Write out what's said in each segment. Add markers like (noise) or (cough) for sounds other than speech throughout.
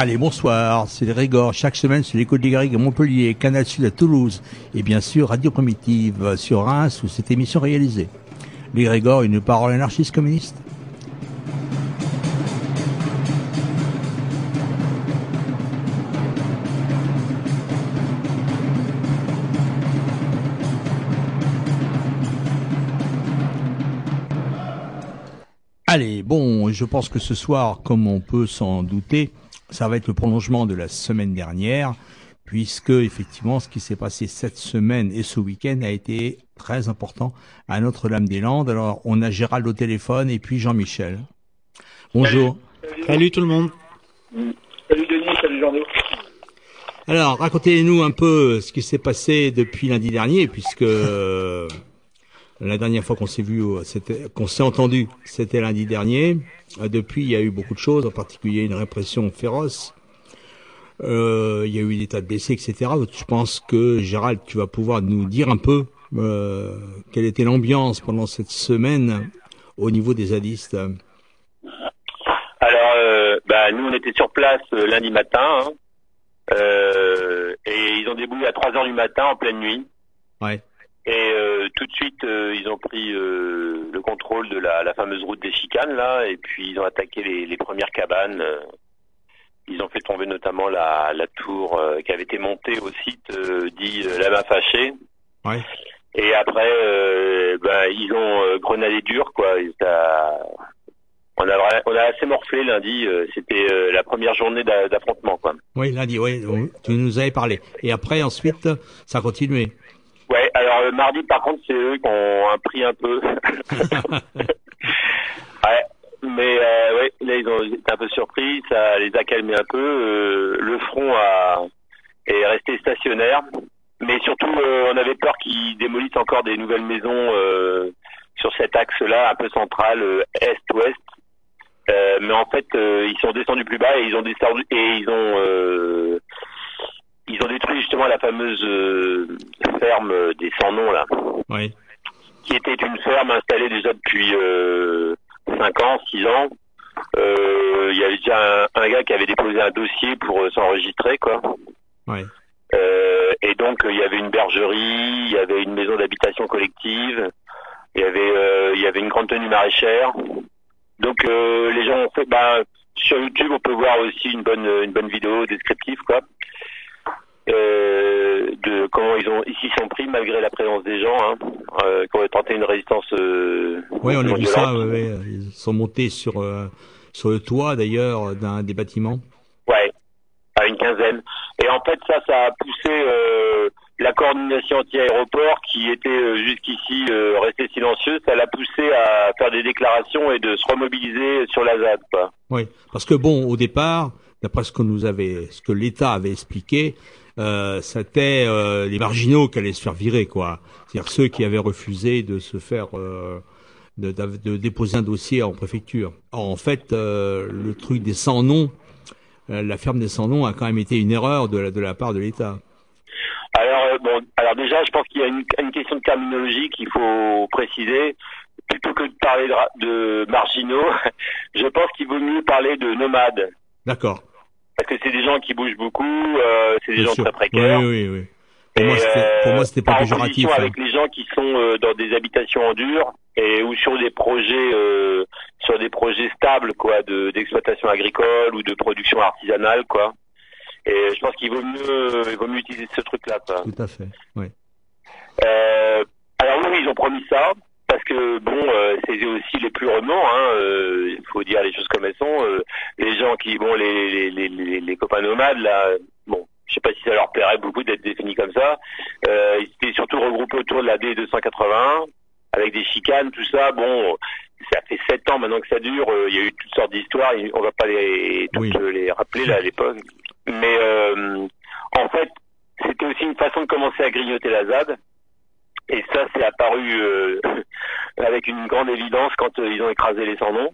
Allez, bonsoir, c'est les chaque semaine sur l'écho des Garrigues à Montpellier, Canal Sud à Toulouse, et bien sûr Radio Primitive sur Reims où cette émission est réalisée. Les Régors, une parole anarchiste communiste Allez, bon, je pense que ce soir, comme on peut s'en douter, ça va être le prolongement de la semaine dernière, puisque effectivement ce qui s'est passé cette semaine et ce week-end a été très important à Notre-Dame-des-Landes. Alors on a Gérald au téléphone et puis Jean-Michel. Bonjour. Salut. salut. tout le monde. Salut Denis, salut Jean-Denis. Alors racontez-nous un peu ce qui s'est passé depuis lundi dernier, puisque la dernière fois qu'on s'est vu, qu'on s'est entendu, c'était lundi dernier. Depuis, il y a eu beaucoup de choses, en particulier une répression féroce. Euh, il y a eu des tas de blessés, etc. Je pense que Gérald, tu vas pouvoir nous dire un peu euh, quelle était l'ambiance pendant cette semaine au niveau des zadistes. Alors, euh, bah, nous, on était sur place euh, lundi matin, hein, euh, et ils ont déboulé à 3 heures du matin en pleine nuit. Ouais. Et euh, tout de suite, euh, ils ont pris euh, le contrôle de la, la, fameuse route des chicanes là, et puis ils ont attaqué les, les premières cabanes. Ils ont fait tomber notamment la, la tour qui avait été montée au site dit la main fâchée. Ouais. Et après, ben, ils ont grenadé dur quoi. Et ça, on a on a assez morflé lundi. C'était la première journée d'affrontement quoi. Oui, lundi, oui. Tu nous avais parlé. Et après, ensuite, ça a continué. Ouais, alors le mardi par contre c'est eux qui ont un prix un peu. (laughs) ouais, mais euh, ouais, là ils ont été un peu surpris, ça les a calmés un peu. Euh, le front a est resté stationnaire, mais surtout euh, on avait peur qu'ils démolissent encore des nouvelles maisons euh, sur cet axe-là, un peu central est-ouest. mais en fait ils sont descendus plus bas et ils ont descendu et ils ont ils ont détruit justement la fameuse euh, ferme des sans noms là. Oui. Qui était une ferme installée déjà depuis euh, 5 ans, 6 ans. Euh, il y avait déjà un, un, gars qui avait déposé un dossier pour euh, s'enregistrer quoi. Oui. Euh, et donc il y avait une bergerie, il y avait une maison d'habitation collective, il y avait il y avait une grande tenue maraîchère. Donc les gens ont fait bah, sur YouTube on peut voir aussi une bonne une bonne vidéo descriptive quoi. Euh, de comment ils ont ici sont pris malgré la présence des gens hein, euh, qui ont tenté une résistance. Euh, oui, on a vu ça. Ouais, ils sont montés sur sur le toit d'ailleurs d'un des bâtiments. Ouais, à une quinzaine. Et en fait, ça, ça a poussé la coordination anti-aéroport qui était jusqu'ici restée silencieuse, ça l'a poussé à faire des déclarations et de se remobiliser sur la ZAD. Oui, parce que bon, au départ, d'après ce que nous avait, ce que l'État avait expliqué, euh, c'était euh, les marginaux qui allaient se faire virer, quoi. C'est-à-dire ceux qui avaient refusé de se faire euh, de, de, de, déposer un dossier en préfecture. Or, en fait, euh, le truc des sans noms, euh, la ferme des sans noms a quand même été une erreur de la, de la part de l'État. Alors euh, bon, alors déjà, je pense qu'il y a une, une, question de terminologie qu'il faut préciser. Plutôt que de parler de, de marginaux, (laughs) je pense qu'il vaut mieux parler de nomades. D'accord parce que c'est des gens qui bougent beaucoup, euh, c'est des Bien gens sûr. très précaires. Oui, oui, oui. pour moi, Et, euh, pour moi, c'était pas péjoratif. hein. avec les gens qui sont euh, dans des habitations en dur et ou sur des projets euh, sur des projets stables quoi de d'exploitation agricole ou de production artisanale quoi. Et je pense qu'il vaut mieux il vaut mieux utiliser ce truc là quoi. Tout à fait. Ouais. Euh, alors oui, ils ont promis ça parce que bon, euh, c'est aussi les plus remords. Hein, euh, il faut dire les choses comme elles sont. euh, les gens qui, bon, les les, les, les, les copains nomades là, bon, je sais pas si ça leur plairait beaucoup d'être définis comme ça. Euh, ils étaient surtout regroupés autour de la D281 avec des chicanes, tout ça. Bon, ça fait sept ans maintenant que ça dure. euh, Il y a eu toutes sortes d'histoires. On va pas les toutes Oui. les rappeler là à l'époque. Mais euh, en fait, c'était aussi une façon de commencer à grignoter la ZAD. Et ça, c'est apparu euh, (laughs) avec une grande évidence quand euh, ils ont écrasé les sans-noms.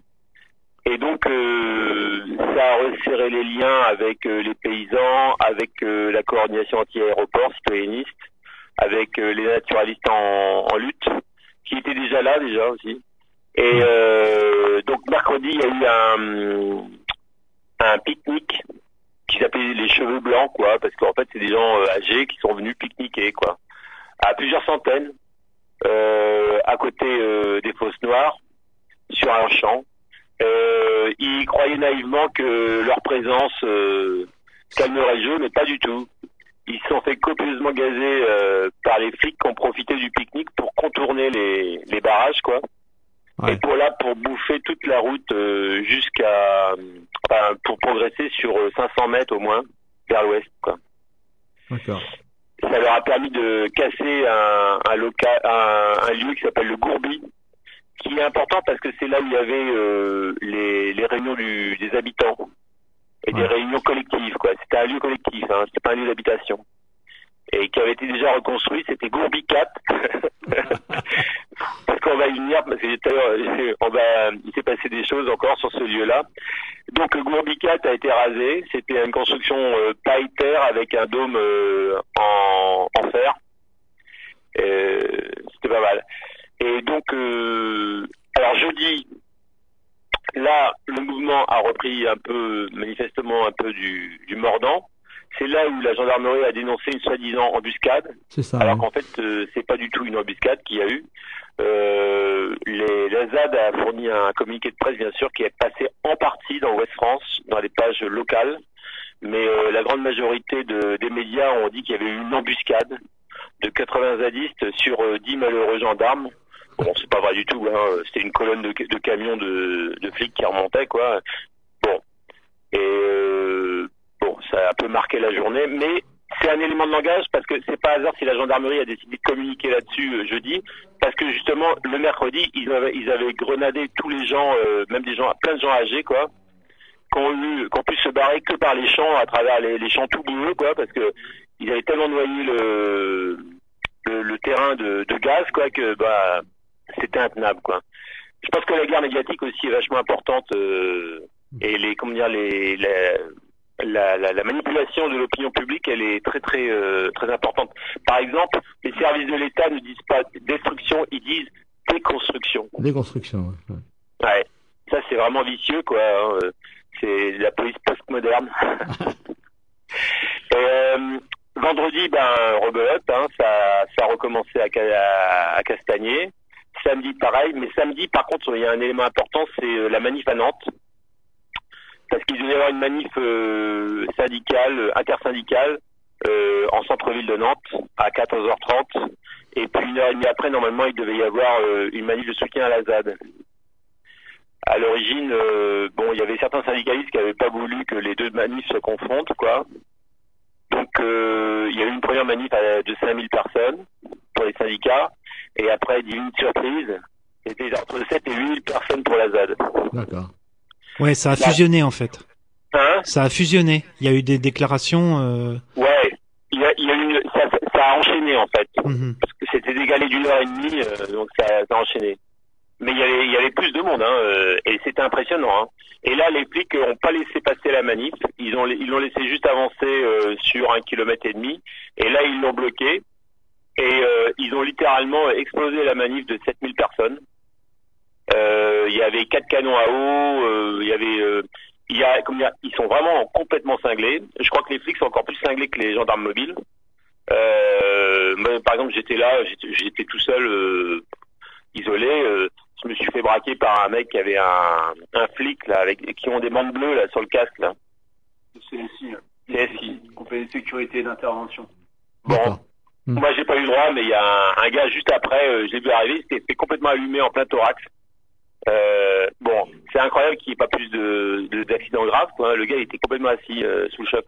Et donc, euh, ça a resserré les liens avec euh, les paysans, avec euh, la coordination anti-aéroport citoyenniste, avec les naturalistes en, en lutte, qui étaient déjà là déjà aussi. Et euh, donc mercredi, il y a eu un, un pique-nique qui s'appelait les cheveux blancs, quoi, parce qu'en fait, c'est des gens âgés qui sont venus pique-niquer, quoi, à plusieurs centaines, euh, à côté euh, des fosses noires, sur un champ. Euh, ils croyaient naïvement que leur présence euh, calmerait le jeu, mais pas du tout. Ils se sont fait copieusement gazer euh, par les flics qui ont profité du pique-nique pour contourner les, les barrages, quoi. Ouais. Et pour là, pour bouffer toute la route euh, jusqu'à, enfin, pour progresser sur euh, 500 mètres au moins vers l'ouest, quoi. D'accord. Ça leur a permis de casser un, un local, un, un lieu qui s'appelle le Gourbi, qui est important parce que c'est là où il y avait euh, les, les réunions du, des habitants et des réunions collectives, quoi. C'était un lieu collectif, hein, c'était pas un lieu d'habitation. Et qui avait été déjà reconstruit, c'était Gourbi 4. (laughs) parce qu'on va y venir, parce que tout à l'heure, (laughs) on va, il s'est passé des choses encore sur ce lieu-là. Donc le Gourbi 4 a été rasé, c'était une construction euh, terre avec un dôme euh, en, en fer. C'était pas mal. Et donc, euh, alors jeudi, là, le mouvement a repris un peu, manifestement un peu du, du mordant. C'est là où la gendarmerie a dénoncé une soi-disant embuscade, C'est ça. alors ouais. qu'en fait, euh, c'est pas du tout une embuscade qu'il y a eu. Euh, les, la ZAD a fourni un communiqué de presse, bien sûr, qui est passé en partie dans Ouest France, dans les pages locales. Mais euh, la grande majorité de- des médias ont dit qu'il y avait eu une embuscade de 80 zadistes sur euh, 10 malheureux gendarmes. Bon, c'est pas vrai du tout. Hein. C'était une colonne de, de camions de, de flics qui remontaient, quoi. Bon. Et euh, bon, ça a un peu marqué la journée, mais c'est un élément de langage parce que c'est pas hasard si la gendarmerie a décidé de communiquer là-dessus euh, jeudi, parce que justement le mercredi ils avaient ils avaient grenadé tous les gens, euh, même des gens, plein de gens âgés quoi, qui ont eu, qui ont pu se barrer que par les champs à travers les, les champs tout boueux quoi, parce que ils avaient tellement noyé le le, le terrain de, de gaz quoi que bah c'était intenable quoi. Je pense que la guerre médiatique aussi est vachement importante euh, et les comment dire les, les la, la, la manipulation de l'opinion publique, elle est très très euh, très importante. Par exemple, les services de l'État ne disent pas destruction, ils disent déconstruction. Déconstruction. ouais, ouais. Ça c'est vraiment vicieux quoi. hein, euh, C'est la police postmoderne. (laughs) Euh, vendredi, ben rebelote, hein, ça ça a recommencé à, à, à Castagnier. Samedi pareil, mais samedi par contre il y a un élément important, c'est euh, la manif à Nantes parce qu'il devait y avoir une manif euh, syndicale, euh, intersyndicale, euh, en centre-ville de Nantes, à 14h30. Et puis une heure et demie après, normalement, il devait y avoir euh, une manif de soutien à la ZAD. À l'origine, euh, bon, il y avait certains syndicalistes qui n'avaient pas voulu que les deux manifs se confrontent, quoi. Donc, euh, il y a eu une première manif de 5000 personnes pour les syndicats. Et après, divine surprise, c'était entre 7 et 8000 personnes pour la ZAD. D'accord. Ouais, ça a fusionné en fait. Hein? Ça a fusionné. Il y a eu des déclarations. euh, Ouais, il y a, il y a eu, ça, ça a enchaîné en fait. mhm. Parce que c'était décalé d'une heure et demie, euh, donc ça, ça a enchaîné. Mais il y avait, il y avait plus de monde, hein, euh, et c'était impressionnant. Hein. Et là, les flics n'ont pas laissé passer la manif. Ils ont, ils l'ont laissé juste avancer euh, sur un kilomètre et demi. Et là, ils l'ont bloqué. Et ils ont littéralement explosé la manif de 7000 personnes. Euh, Il y avait quatre canons à eau. euh, Il y avait, euh, il y a, comme dire, ils sont vraiment complètement cinglés. Je crois que les flics sont encore plus cinglés que les gendarmes mobiles. Euh, moi, par exemple, j'étais là, j'étais- tout seul, euh, isolé. euh, je me suis fait braquer par un mec qui avait un, un flic là, avec qui ont des bandes bleues là sur le casque là. CSI, CSI. compagnie de sécurité et d'intervention. Bon. Hmm. moi j'ai pas eu le droit, mais il y a un, un gars juste après, euh, je l'ai vu arriver, il s'était fait complètement allumé en plein thorax. Euh, bon, c'est incroyable qu'il n'y ait pas plus de de- d'accidents graves. Quoi. Le gars il était complètement assis euh, sous le choc.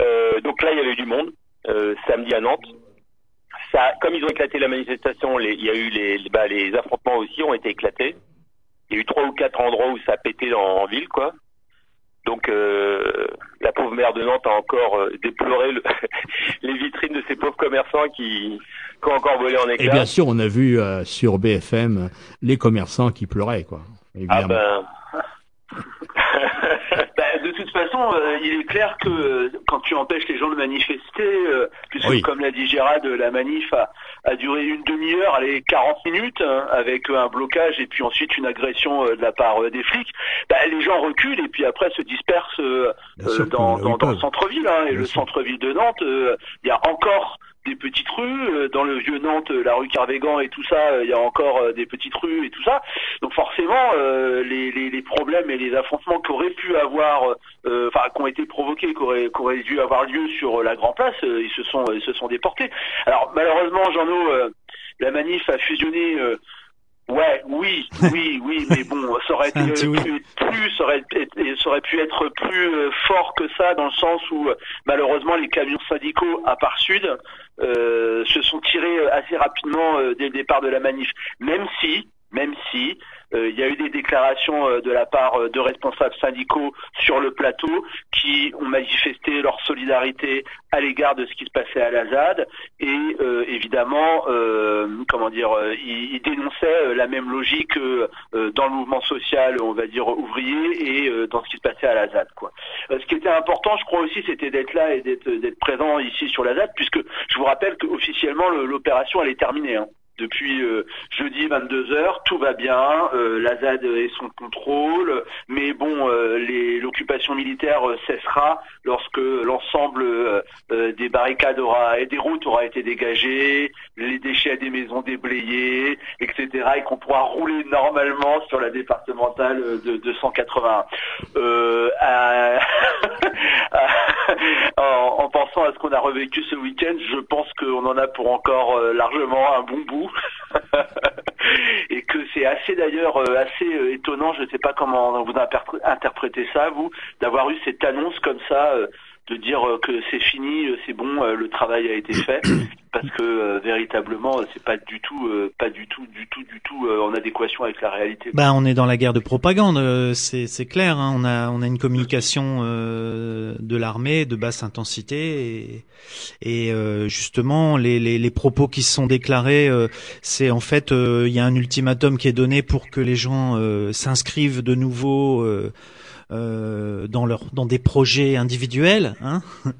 Euh, donc là, il y avait du monde euh, samedi à Nantes. Ça, comme ils ont éclaté la manifestation, les- il y a eu les, bah, les affrontements aussi ont été éclatés. Il y a eu trois ou quatre endroits où ça a pété en ville, quoi. Donc euh, la pauvre maire de Nantes a encore euh, déploré le- (laughs) les vitrines de ces pauvres commerçants qui, qui ont encore volé en Et éclats. bien sûr, on a vu euh, sur BFM les commerçants qui pleuraient, quoi. ah ben, façon, euh, il est clair que euh, quand tu empêches les gens de manifester, euh, puisque Oui. comme l'a dit Gérard, euh, la manif a, a duré une demi-heure, allez 40 minutes, hein, avec un blocage et puis ensuite une agression euh, de la part des flics, bah, les gens reculent et puis après se dispersent euh, euh, dans, dans, dans le centre-ville. hein, et Bien le centre-ville de Nantes, euh, il y a encore des petites rues, euh, dans le vieux Nantes, euh, la rue Carvégan et tout ça, euh, il y a encore des petites rues et tout ça. Donc forcément, euh, les, les, les problèmes et les affrontements qu'auraient pu avoir, euh, enfin, qui ont été provoqués, qui auraient, qui auraient dû avoir lieu sur la Grand Place, ils se sont, ils se sont déportés. Alors malheureusement, Jean-No, euh, la manif a fusionné. Ouais, oui, oui, oui, mais bon, ça aurait (laughs) été oui. plus, plus- ça aurait, ça aurait pu être plus euh, fort que ça, dans le sens où euh, malheureusement les camions syndicaux à part Sud euh, se sont tirés assez rapidement dès le départ de la manif, même si, même si euh, il y a eu des déclarations euh, de la part euh, de responsables syndicaux sur le plateau qui ont manifesté leur solidarité à l'égard de ce qui se passait à la ZAD et euh, évidemment, euh, comment dire, euh, ils, ils dénonçaient la même logique dans le mouvement social, on va dire ouvrier, et dans ce qui se passait à la ZAD. Quoi. Ce qui était important, je crois aussi, c'était d'être là et d'être d'être présent ici sur la ZAD, puisque je vous rappelle qu'officiellement le- l'opération elle est terminée. hein. Depuis euh, jeudi 22h, tout va bien, euh, la ZAD est son contrôle, mais bon, euh, l'occupation militaire euh, cessera lorsque l'ensemble euh, euh, des barricades aura et des routes aura été dégagées, les déchets des maisons déblayés, etc. et qu'on pourra rouler normalement sur la départementale de 281. Euh, à- (laughs) (laughs) en, en pensant à ce qu'on a revécu ce week-end, je pense qu'on en a pour encore euh, largement un bon bout. (laughs) et que c'est assez d'ailleurs euh, assez euh, étonnant, je ne sais pas comment vous interpr- interprétez ça, vous, d'avoir eu cette annonce comme ça, de dire euh, que c'est fini, euh, c'est bon, euh, le travail a été fait, (coughs) parce que euh, véritablement, c'est pas du tout, euh, pas du tout, du tout, du tout euh, en adéquation avec la réalité. Bah, on est dans la guerre de propagande, c'est c'est clair. Hein, on a on a une communication euh, de l'armée de basse intensité et, et euh, justement les, les les propos qui se sont déclarés, euh, c'est en fait euh, il y a un ultimatum qui est donné pour que les gens euh, s'inscrivent de nouveau. Euh, euh, dans leur dans des projets individuels, hein. (laughs)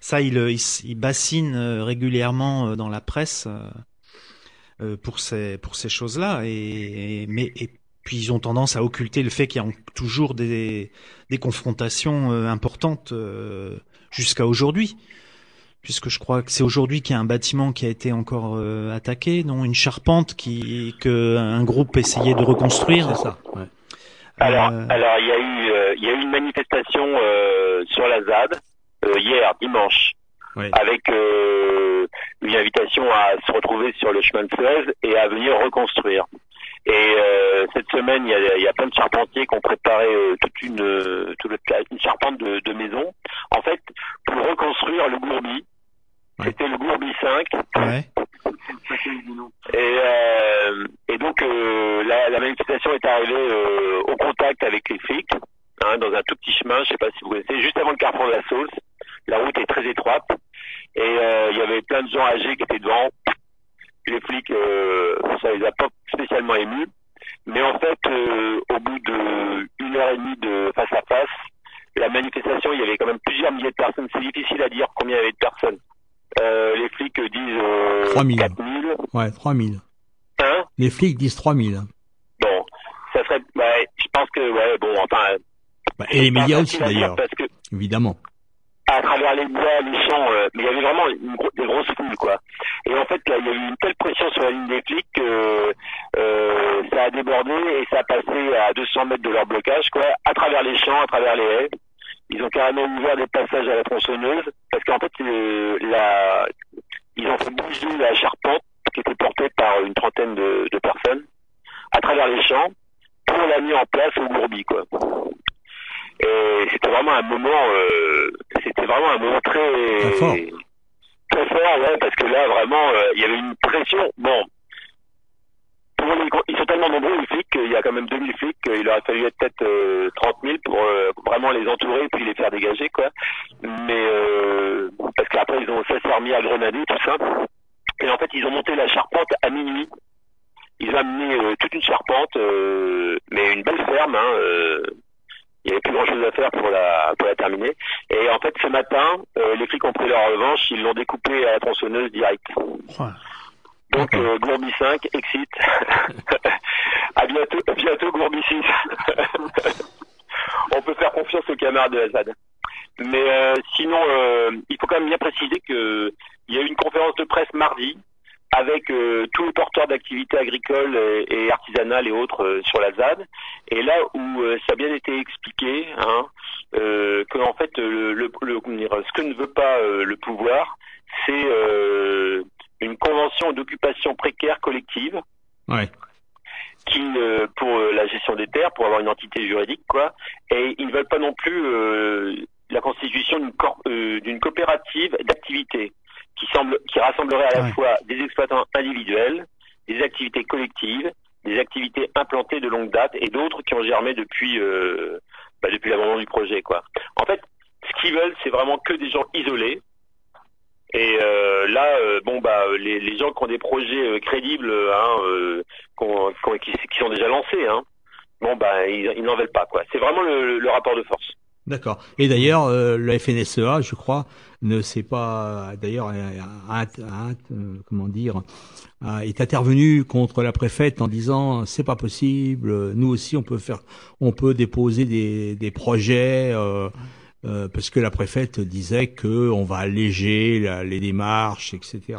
ça il il, il bassine euh, régulièrement euh, dans la presse euh, euh, pour ces pour ces choses-là et, et- mais et puis ils ont tendance à occulter le fait qu'il y a toujours des des confrontations euh, importantes euh, jusqu'à aujourd'hui puisque je crois que c'est aujourd'hui qu'il y a un bâtiment qui a été encore euh, attaqué non une charpente qui que un groupe essayait de reconstruire C'est ça. Ouais. Alors, Euh, alors il y a eu, euh, il y a eu une manifestation euh, sur la ZAD euh, hier, dimanche, Oui. avec euh, une invitation à se retrouver sur le chemin de Suez et à venir reconstruire. Et euh, cette semaine, il y a, y a plein de charpentiers qui ont préparé euh, toute une, euh, toute une charpente de, de maison. En fait, pour reconstruire le Gourbi, Ouais. c'était le Gourbi 5, ouais et, euh, et donc euh, la, la manifestation est arrivée euh, au contact avec les flics, hein, dans un tout petit chemin, je sais pas si vous connaissez, juste avant le carrefour de la Sauce. La route est très étroite et euh, il y avait plein de gens âgés qui étaient devant. Les flics, ça les a pas spécialement émus, mais en fait, euh, au bout de une heure et demie de face à face, la manifestation, il y avait quand même plusieurs milliers de personnes. C'est difficile à dire combien il y avait de personnes. Euh, les flics disent euh, 3000. 4000. Ouais, 3000. Hein? Les flics disent 3000. Bon, ça serait, ouais, je pense que, ouais, bon, enfin. Bah, et les médias aussi d'ailleurs, Parce que, évidemment. à travers les bois, les champs, euh, mais il y avait vraiment une gro- des grosses foules, quoi. Et en fait, là, il y a eu une telle pression sur la ligne des flics que euh, ça a débordé et ça a passé à 200 mètres de leur blocage, quoi, à travers les champs, à travers les haies. Ils ont carrément ouvert des passages à la tronçonneuse, parce qu'en fait, euh, la... ils ont fait bouger la charpente qui était portée par une trentaine de, de personnes à travers les champs pour la mise en place au Gourbi, quoi. Et c'était vraiment un moment, euh, c'était vraiment un moment très, Très fort. très fort, ouais, parce que là vraiment, euh, il y avait une pression. Bon, ils sont tellement nombreux les flics, qu'il y a quand même 2000 flics, il aurait fallu être peut-être euh, 30 000 pour euh, vraiment les entourer puis les faire dégager, quoi. Mais euh, parce qu'après ils ont ça s'est remis à grenader tout ça. Et en fait, ils ont monté la charpente à minuit. Ils ont amené euh, toute une charpente, euh, mais une belle ferme. Hein, euh, il n'y avait plus grand chose à faire pour la pour la terminer. Et en fait, ce matin, euh, les flics ont pris leur revanche, ils l'ont découpé à la tronçonneuse direct. Ouais. Donc euh, Gourbi 5, exit. (laughs) à bientôt, à bientôt Gourbi 6. (laughs) On peut faire confiance aux camarades de Assad. Mais euh, sinon, euh, il faut quand même bien préciser que il y a eu une conférence de presse mardi avec euh, tous les porteurs d'activités agricoles et, et artisanales et autres euh, sur la ZAD. Et là où euh, ça a bien été expliqué, hein, euh, que en fait, le, le- dire, ce que ne veut pas le pouvoir, c'est euh, une convention d'occupation précaire collective Ouais. qui euh, pour euh, la gestion des terres, pour avoir une entité juridique, quoi. Et ils ne veulent pas non plus euh, la constitution d'une euh, d'une coopérative d'activité qui semble qui rassemblerait à la Ouais. fois des exploitants individuels, des activités collectives, des activités implantées de longue date et d'autres qui ont germé depuis euh, bah, depuis l'abandon du projet, quoi. En fait, ce qu'ils veulent, c'est vraiment que des gens isolés. Et euh, là, euh, bon bah les, gens qui ont des projets euh, crédibles, hein, qu'on- qu'on- qui, sont déjà lancés, hein, bon bah ils, n'en veulent pas quoi. C'est vraiment le, rapport de force. D'accord. Et d'ailleurs, euh, le FNSEA, je crois, ne s'est pas, d'ailleurs, comment dire, est intervenu contre la préfète en disant c'est pas possible. Nous aussi, on peut faire, on peut déposer des, des projets. euh, euh, parce que la préfète disait que on va alléger la- les démarches, etc.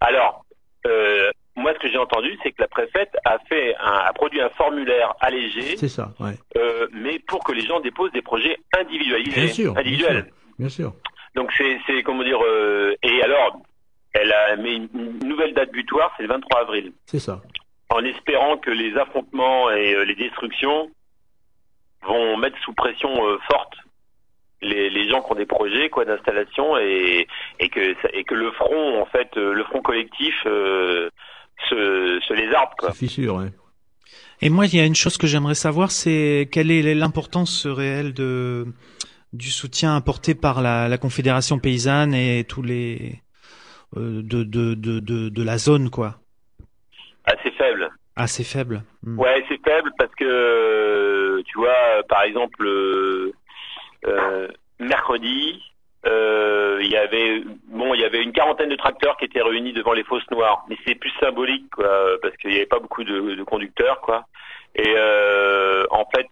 Alors, euh, moi ce que j'ai entendu, c'est que la préfète a fait un, a produit un formulaire allégé, C'est ça, ouais. euh, mais pour que les gens déposent des projets individualisés, Bien sûr, bien individuels. sûr. Bien sûr. Donc c'est comment dire et alors elle a mis une nouvelle date butoir, c'est le 23 avril. C'est ça. en espérant que les affrontements et les destructions vont mettre sous pression euh, forte les, les gens qui ont des projets quoi d'installation et, et que ça- et que le front en fait euh, le front collectif euh, se, se lézarde quoi. Fissure, ouais. Et moi, il y a une chose que j'aimerais savoir, c'est quelle est l'importance réelle de du soutien apporté par la, la Confédération paysanne et tous les euh, de, de, de, de, de la zone, quoi. assez faible. Assez faible. Hmm. Ouais, c'est faible que tu vois, par exemple, euh, euh, mercredi, euh, il y avait bon, il y avait une quarantaine de tracteurs qui étaient réunis devant les fosses noires, mais c'est plus symbolique quoi, parce qu'il n'y avait pas beaucoup de, conducteurs quoi. Et en fait,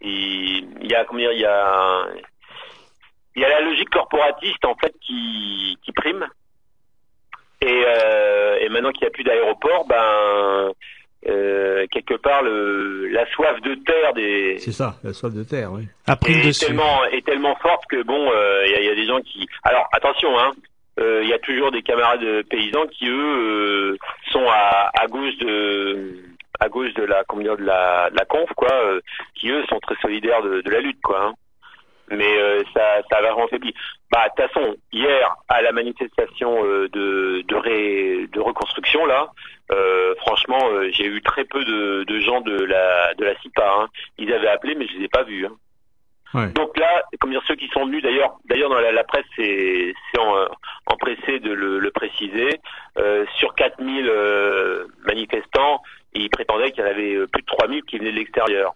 il, y a comment dire, il y a il y a la logique corporatiste en fait qui, prime. Et, et maintenant qu'il n'y a plus d'aéroport, ben euh, quelque part le, la soif de terre des C'est ça, la soif de terre, oui. A pris est dessus. tellement est tellement forte que bon, euh, il y, a- il y a des gens qui. Alors attention, hein. euh, Il y a toujours des camarades paysans qui eux euh, sont à, à gauche de à gauche de la comment dire, de la, de la conf quoi, euh, qui eux sont très solidaires de, de la lutte quoi. hein. Mais euh, ça ça a vraiment faibli. Bah de toute façon hier à la manifestation euh, de de, ré- de reconstruction là, euh, franchement euh, j'ai eu très peu de, de gens de la de la CIPA. Hein. Ils avaient appelé mais je les ai pas vus. Hein. Ouais. Donc là, comme dire ceux qui sont venus d'ailleurs, d'ailleurs dans la, la presse c'est empressé de le, le préciser. euh, sur 4000 euh, manifestants, ils prétendaient qu'il y en avait euh, plus de 3000 qui venaient de l'extérieur.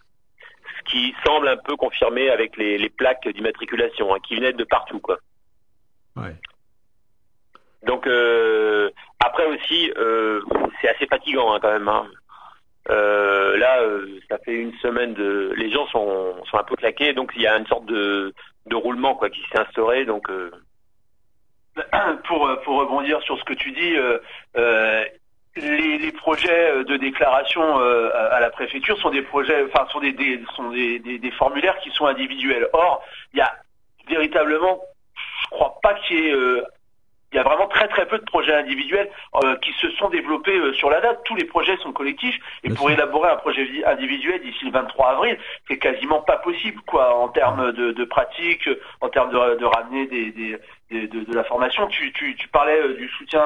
Ce qui semble un peu confirmé avec les, les plaques d'immatriculation, hein, qui venaient de partout quoi. Ouais. Donc euh, après aussi, euh, c'est assez fatigant hein, quand même. hein. Euh, là, ça fait une semaine de, les gens sont, sont un peu claqués, donc il y a une sorte de, de roulement quoi qui s'est instauré, donc. (coughs) Pour, pour rebondir sur ce que tu dis, les, projets de déclaration à la préfecture sont des projets, enfin sont des, des sont des, des, des, formulaires qui sont individuels. Or, il y a véritablement, je crois pas qu'il y ait il y a vraiment très très peu de projets individuels euh, qui se sont développés euh, sur la date. Tous les projets sont collectifs et pour élaborer un projet individuel d'ici le 23 avril, c'est quasiment pas possible quoi en termes de, de pratique, en termes de, de ramener des, des, de, la formation. Tu, tu, parlais euh, du soutien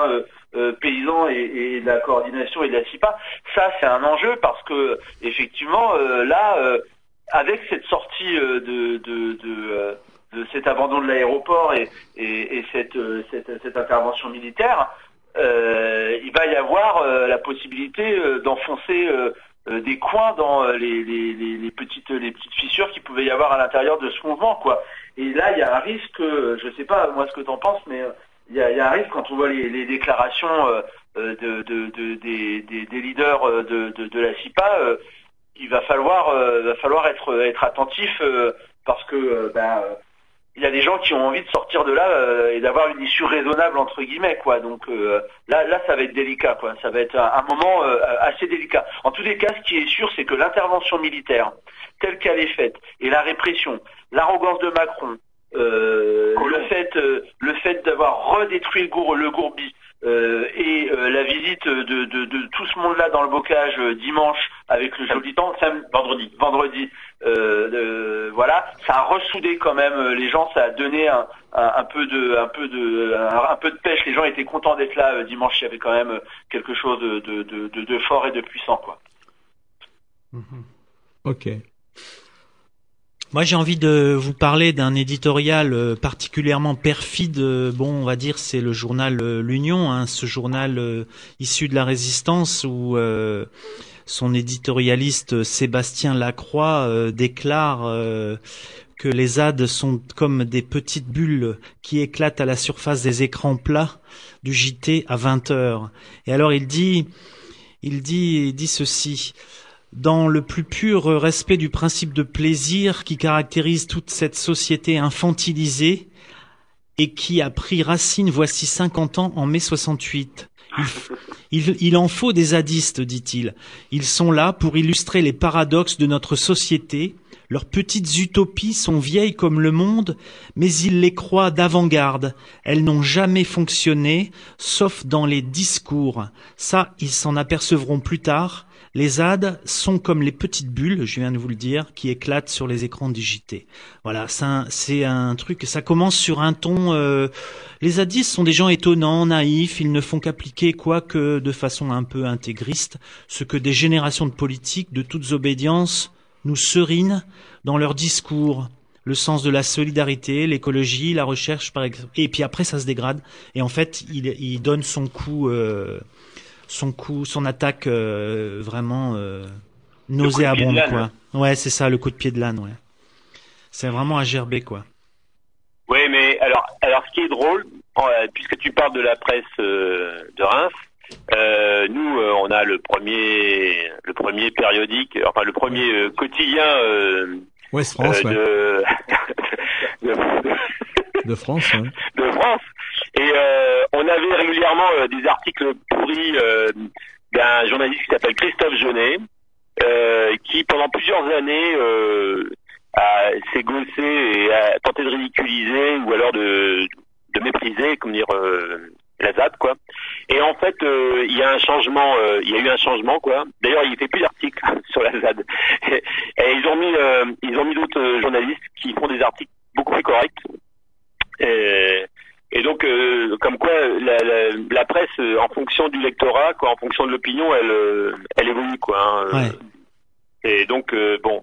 paysan et, de la coordination et de la CIPA. Ça c'est un enjeu parce que effectivement là, avec cette sortie de, de cet abandon de l'aéroport et, et, et cette, euh, intervention militaire, euh, il va y avoir euh, la possibilité euh, d'enfoncer des coins dans les, les, les, petites les petites fissures qui pouvaient y avoir à l'intérieur de ce mouvement quoi. Et là il y a un risque, je sais pas moi ce que tu en penses, mais il y a, y a un risque quand on voit les, les déclarations de, de, de, des, des, leaders de, la CIPA, il va falloir va falloir être être attentif parce que ben, il y a des gens qui ont envie de sortir de là euh, et d'avoir une issue raisonnable entre guillemets quoi. Donc euh, là là ça va être délicat quoi. Ça va être un, moment euh, assez délicat. En tous les cas, ce qui est sûr, c'est que l'intervention militaire telle qu'elle est faite et la répression, l'arrogance de Macron, le fait le fait d'avoir redétruit le, gour, le gourbi, euh, et euh, la visite de, de, de, tout ce monde-là dans le bocage euh, dimanche avec le joli temps, vendredi, vendredi, voilà, ça a ressoudé quand même les gens, ça a donné un, un, peu de, un peu de, un, peu de pêche. Les gens étaient contents d'être là dimanche. Il y avait quand même quelque chose de, de, de fort et de puissant, quoi. Mhm. Ok. Moi, j'ai envie de vous parler d'un éditorial euh, particulièrement perfide. Euh, bon, on va dire, c'est le journal euh, L'Union, hein, ce journal issu de la résistance où son éditorialiste Sébastien Lacroix déclare que les ZAD sont comme des petites bulles qui éclatent à la surface des écrans plats du JT à 20 heures. Et alors il dit, il dit, il dit ceci dans le plus pur respect du principe de plaisir qui caractérise toute cette société infantilisée et qui a pris racine voici 50 ans en mai 68. Il, il, en faut des zadistes, dit-il. Ils sont là pour illustrer les paradoxes de notre société. Leurs petites utopies sont vieilles comme le monde, mais ils les croient d'avant-garde. Elles n'ont jamais fonctionné, sauf dans les discours. Ça, ils s'en apercevront plus tard, les ZAD sont comme les petites bulles, je viens de vous le dire, qui éclatent sur les écrans digités. Voilà, c'est un, truc, ça commence sur un ton... Euh, les zadistes sont des gens étonnants, naïfs, ils ne font qu'appliquer, quoique de façon un peu intégriste, ce que des générations de politiques de toutes obédiences nous serinent dans leurs discours, le sens de la solidarité, l'écologie, la recherche, par exemple. Et puis après, ça se dégrade. Et en fait, il, il donne son coup, euh, son coup, son attaque euh, vraiment euh, nauséabonde, quoi. Ouais, c'est ça, le coup de pied de l'âne, ouais. C'est vraiment à gerber, quoi. Oui, mais alors, alors, ce qui est drôle, euh, puisque tu parles de la presse de Reims, nous, on a le premier, le premier périodique, enfin le premier quotidien Ouest France, (laughs) de, de, France, de France, et euh, on avait régulièrement euh, des articles pourris euh, d'un journaliste qui s'appelle Christophe Jeunet, qui pendant plusieurs années s'est gossé et a tenté de ridiculiser ou alors de, de mépriser, comme dire, la ZAD quoi. Et en fait, il y a un changement, il y a eu un changement quoi. D'ailleurs, il fait plus d'articles (laughs) sur la ZAD. (laughs) Et, ils ont mis, ils ont mis d'autres journalistes qui font des articles beaucoup plus corrects. Et, et donc, euh, comme quoi, la, la, la, presse, euh, en fonction du lectorat, quoi, en fonction de l'opinion, elle, euh, elle évolue, quoi. Hein, Et donc, bon.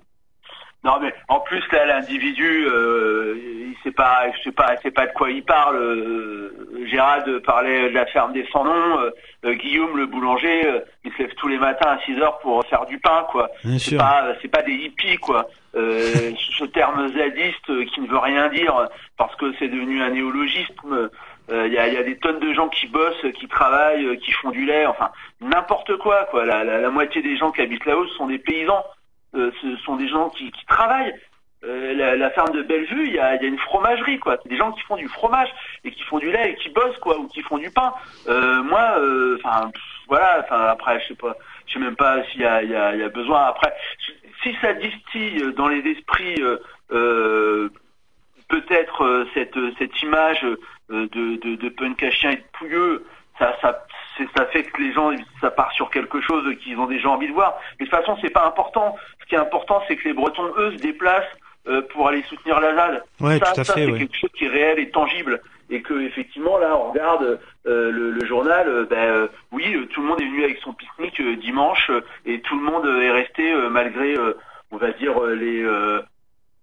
Non, mais en plus là, l'individu, il sait pas, je sais pas, sait pas de quoi il parle. Gérald parlait de la ferme des sans noms. Guillaume, le boulanger, il se lève tous les matins à 6 heures pour faire du pain, quoi. C'est pas, c'est pas des hippies, quoi. Euh, ce terme zadiste qui ne veut rien dire parce que c'est devenu un néologisme. Il y, a, y, a, des tonnes de gens qui bossent, qui travaillent, qui font du lait, enfin n'importe quoi. quoi. La, la, moitié des gens qui habitent là-haut sont des paysans, ce sont des gens qui, travaillent. Euh, la, la, ferme de Bellevue, il y a, une fromagerie, quoi. Des gens qui font du fromage et qui font du lait et qui bossent, quoi, ou qui font du pain. Euh, moi, enfin, voilà. Enfin, après, je sais pas, je sais même pas s'il y a, y, besoin. Après, si ça distille dans les esprits, euh, peut-être cette cette image de, de, de punk à chien et de pouilleux, ça, ça, ça fait que les gens, ça part sur quelque chose qu'ils ont déjà envie de voir. Mais de toute façon, c'est pas important. Ce qui est important, c'est que les Bretons, eux, se déplacent euh, pour aller soutenir la ZAD. Ouais, ça, tout à ça c'est ouais. quelque chose qui est réel et tangible. Et que effectivement, là, on regarde euh, le, le, journal, euh, ben oui, tout le monde est venu avec son pique-nique dimanche et tout le monde est resté malgré, on va dire, les,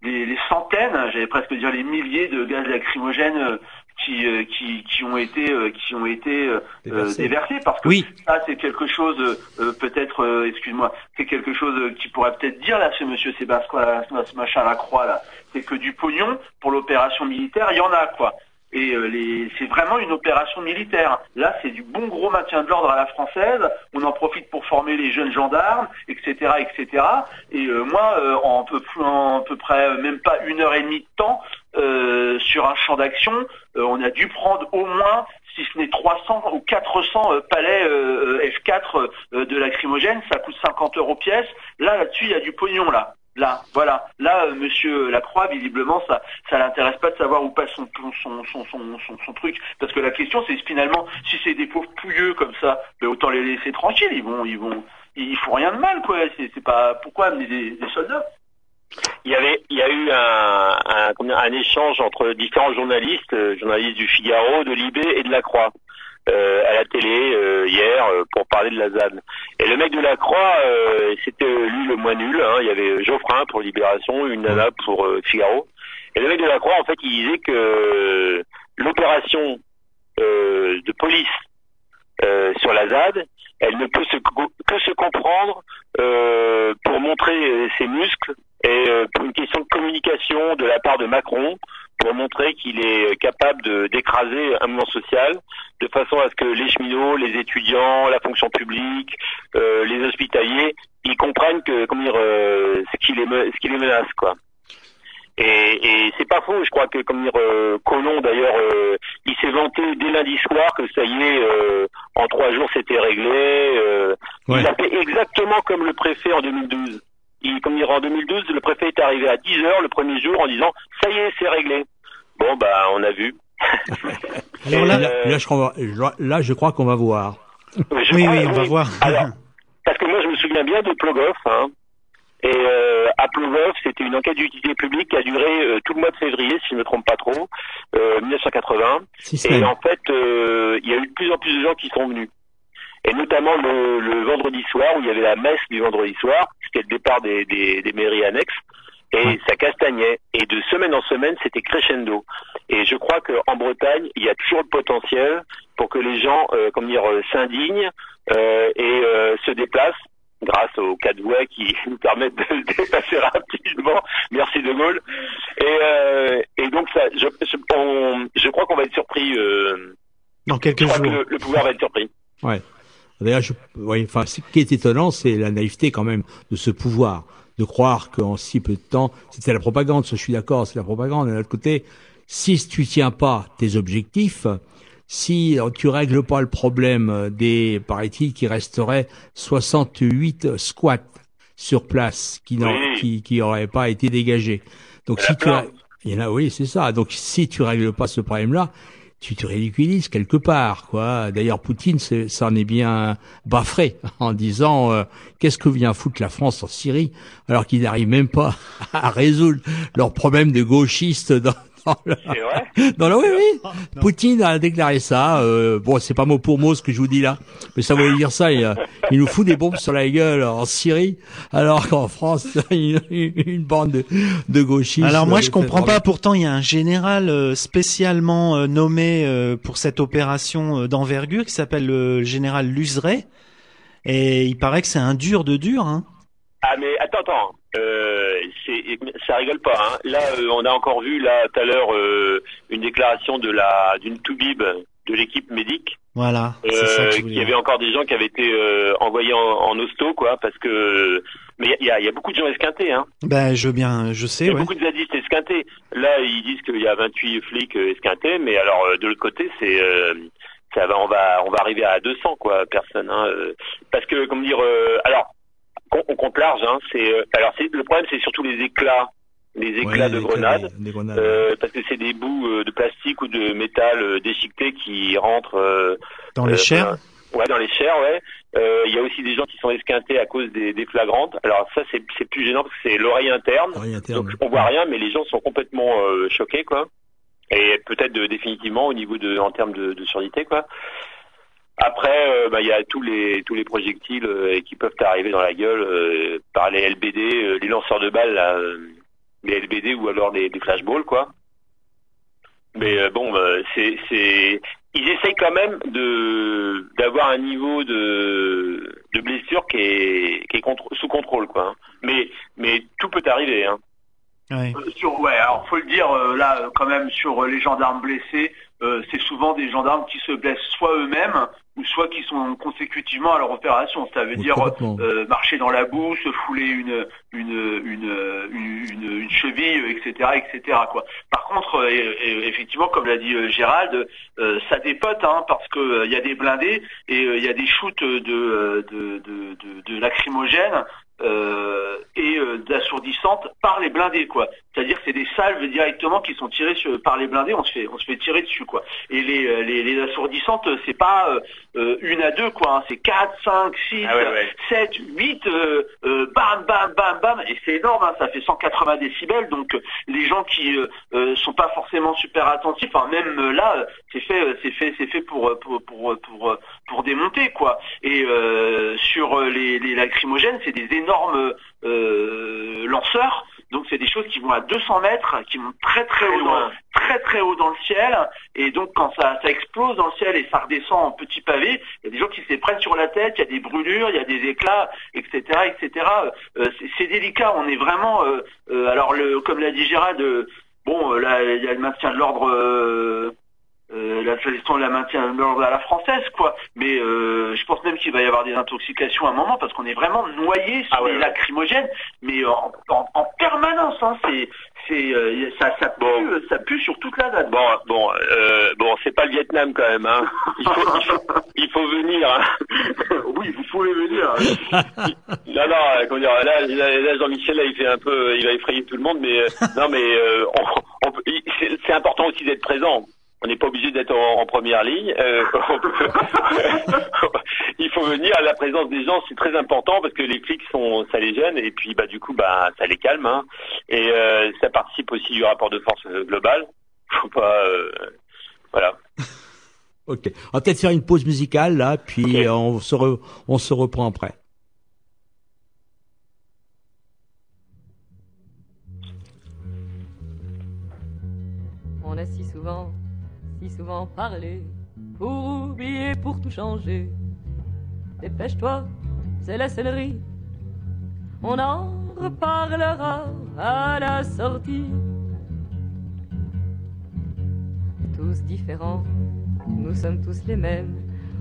les, les centaines, j'allais presque dire les milliers de gaz lacrymogènes qui, euh, qui, qui ont été euh, qui ont été euh, Déversés. déversés parce que Oui. ça c'est quelque chose peut-être excuse-moi c'est quelque chose qui pourrait peut-être dire là ce monsieur Sébastien ce machin la croix là c'est que du pognon pour l'opération militaire il y en a quoi et euh, les... c'est vraiment une opération militaire. Là, c'est du bon gros maintien de l'ordre à la française. On en profite pour former les jeunes gendarmes, etc., etc. Et euh, moi, euh, en peu, en peu près même pas une heure et demie de temps euh, sur un champ d'action, euh, on a dû prendre au moins si ce n'est 300 ou 400 euh, palais euh, F4 euh, de lacrymogène, ça coûte 50 euros pièce. Là, là-dessus, il y a du pognon là. Là, voilà. Là, euh, Monsieur Lacroix, visiblement, ça, ça l'intéresse pas de savoir où passe son, son, son, son, son, truc, parce que la question, c'est finalement, si c'est des pauvres pouilleux comme ça, ben autant les laisser tranquilles. Ils vont, ils vont, ils font rien de mal, quoi. C'est, pas pourquoi amener des, soldats? Il y avait, il y a eu un échange entre différents journalistes, euh, journalistes du Figaro, de Libé et de La Croix. Euh, à la télé euh, hier euh, pour parler de la ZAD. Et le mec de la Croix, euh, c'était lui le moins nul. Hein. Il y avait Geoffrin pour Libération, une nana pour euh, Figaro. Et le mec de la Croix, en fait, il disait que euh, l'opération euh, de police euh, sur la ZAD, elle ne peut se, que se comprendre euh, pour montrer euh, ses muscles et euh, pour une question de communication de la part de Macron pour montrer qu'il est capable de d'écraser un mouvement social de façon à ce que les cheminots, les étudiants, la fonction publique, euh, les hospitaliers, ils comprennent que comment dire euh, ce qui les ce qui les menace quoi. Et, et c'est pas faux, je crois que comme dire euh, Colomb d'ailleurs, euh, il s'est vanté dès lundi soir que ça y est, euh, en trois jours c'était réglé. euh, Ouais. Il a fait exactement comme le préfet en 2012. Il, comme dire en 2012, le préfet est arrivé à 10 heures le premier jour en disant ça y est, c'est réglé. Bon bah on a vu. (laughs) Alors là, Là, là, je crois, là, je crois qu'on va voir. Je oui, crois- oui, on va voir. Alors, parce que moi je me souviens bien de Plogoff, hein. Et euh, à Plogoff, c'était une enquête d'utilité publique qui a duré euh, tout le mois de février, si je ne me trompe pas trop, euh, 1980. Six Et semaines. en fait, euh, il y a eu de plus en plus de gens qui sont venus. Et notamment le, le vendredi soir, où il y avait la messe du vendredi soir, c'était le départ des, des, des mairies annexes, et Ouais. ça castagnait. Et de semaine en semaine, c'était crescendo. Et je crois qu'en Bretagne, il y a toujours le potentiel pour que les gens, euh, comment dire, euh, s'indignent euh, et euh, se déplacent grâce aux quatre voies qui (laughs) nous permettent de se déplacer rapidement. Merci De Gaulle. Et, euh, et donc, ça, je, je, on- je crois qu'on va être surpris. Euh, Dans je quelques crois que jours. le, le pouvoir va être surpris. Ouais. D'ailleurs, je, oui, enfin, ce qui est étonnant, c'est la naïveté quand même de ce pouvoir, de croire qu'en si peu de temps, c'était la propagande. ça, Je suis d'accord, c'est la propagande. D'un autre côté, si tu tiens pas tes objectifs, si tu règles pas le problème des, paraît-il, qui resterait 68 squats sur place qui n'en, Oui. qui, qui auraient pas été dégagés. Donc si tu, il y en a, oui, c'est ça. Donc si tu règles pas ce problème-là, tu te ridiculises quelque part, quoi. D'ailleurs, Poutine s'en est bien baffré (laughs) en disant euh, qu'est-ce que vient foutre la France en Syrie alors qu'ils n'arrivent même pas (laughs) à résoudre leurs problèmes de gauchistes C'est vrai dans le- oui, oui. Poutine a déclaré ça. Euh, bon, c'est pas mot pour mot ce que je vous dis là, mais ça veut dire ça. Il, euh, il nous fout des bombes sur la gueule en Syrie, alors qu'en France, (laughs) une, une bande de, de gauchistes. Alors moi euh, je comprends pas. Pourtant il y a un général euh, spécialement nommé pour cette opération d'envergure qui s'appelle le général Luzeray et il paraît que c'est un dur de dur. Hein. Ah mais attends, attends, euh, ça rigole pas. Hein. Là, euh, on a encore vu là tout à l'heure euh, une déclaration de la d'une toubib de l'équipe médic, Voilà. euh, voulais y avait encore des gens qui avaient été euh, envoyés en, en hosto, quoi, parce que mais il y a, il y a beaucoup de gens esquintés, hein. Ben, je veux bien, je Il sais, y a ouais. beaucoup de zadistes esquintés. Là, ils disent qu'il y a 28 flics euh, esquintés, mais alors euh, de l'autre côté, c'est euh, ça va, on va, on va arriver à 200 quoi, personnes. Hein, parce que, comment dire, euh, alors on, on compte large. Hein, c'est, euh, alors c'est le problème, c'est surtout les éclats, les éclats Ouais, de des- grenades. Des, des grenades. Euh, parce que c'est des bouts euh, de plastique ou de métal euh, déchiqueté qui rentrent euh, Dans les euh, chairs. Ouais, dans les chairs, ouais. Euh, Il y a aussi des gens qui sont esquintés à cause des, des flagrantes. Alors ça, c'est plus gênant parce que c'est l'oreille interne. Interne. Donc on voit rien, mais les gens sont complètement euh, choqués, quoi. Et peut-être définitivement au niveau de, en termes de, de surdité, quoi. Après, euh, bah, il y a tous les tous les projectiles euh, qui peuvent arriver dans la gueule euh, par les LBD, euh, les lanceurs de balles, là, euh, les LBD ou alors les, les flashballs, quoi. Mais euh, bon, euh, c'est c'est ils essayent quand même de d'avoir un niveau de de blessure qui est qui est contr- sous contrôle, quoi. hein. Mais mais tout peut arriver, hein. Euh, sur ouais alors faut le dire euh, là quand même sur euh, les gendarmes blessés euh, c'est souvent des gendarmes qui se blessent soit eux-mêmes ou soit qui sont consécutivement à leur opération. Ça veut Oui, dire euh, marcher dans la boue se fouler une une une une, une, cheville etc etc quoi. Par contre euh, et- et- effectivement comme l'a dit euh, Gérald euh, ça dépote hein, parce que euh, il y a des blindés et il y a des shoots de de de de, de, de lacrymogènes euh, et euh, d'assourdissantes par les blindés quoi. C'est-à-dire que c'est des salves directement qui sont tirées sur, par les blindés, on se fait on se fait tirer dessus quoi. Et les euh, les, les assourdissantes euh, c'est pas euh, euh, une à deux quoi, hein, c'est quatre, cinq, six, Ah ouais, ouais. sept, huit, euh, euh, bam bam bam bam et c'est énorme, hein, ça fait 180 décibels donc les gens qui sont pas forcément super attentifs, enfin même là c'est fait c'est fait c'est fait pour pour pour pour, pour démonter quoi. Et euh, sur les, les lacrymogènes, c'est des énormes euh, lanceurs. Donc c'est des choses qui vont à 200 mètres, qui vont très très, Très haut, loin. dans, très très haut dans le ciel. Et donc quand ça, ça explose dans le ciel et ça redescend en petits pavés, il y a des gens qui se prennent sur la tête, il y a des brûlures, il y a des éclats, etc., etc. Euh, c'est- délicat. On est vraiment. euh, euh, alors le, comme l'a dit Gérald, euh, bon là il y a le maintien de l'ordre. Euh, la gestion de la maintien de l'ordre à la française, quoi. Mais euh, je pense même qu'il va y avoir des intoxications à un moment parce qu'on est vraiment noyé sous Ah ouais, les ouais. lacrymogènes, mais en, en, en permanence. Hein, c'est, c'est, euh, ça, ça pue, Bon. euh, ça pue sur toute la date. Bon, bon, euh, bon, c'est pas le Vietnam quand même, hein. Il faut, il faut, il faut venir. Hein. (laughs) oui, vous pouvez venir. (laughs) Non, non, euh, comment dire, là, là, là, Jean-Michel, là, il fait un peu, il va effrayer tout le monde, mais non, mais euh, on, on c'est important aussi d'être présent. On n'est pas obligé d'être en, en première ligne. Euh, (laughs) il faut venir à la présence des gens, c'est très important parce que les flics sont, ça les gêne et puis bah du coup bah ça les calme. Hein. Et euh, ça participe aussi du rapport de force euh, global. Faut pas, euh, voilà. (laughs) Ok. On va peut-être faire une pause musicale là, puis on se re- on se reprend après. On a si souvent, souvent parlé pour oublier, pour tout changer. Dépêche-toi, c'est la céleri. On en reparlera à la sortie. Tous différents, nous sommes tous les mêmes.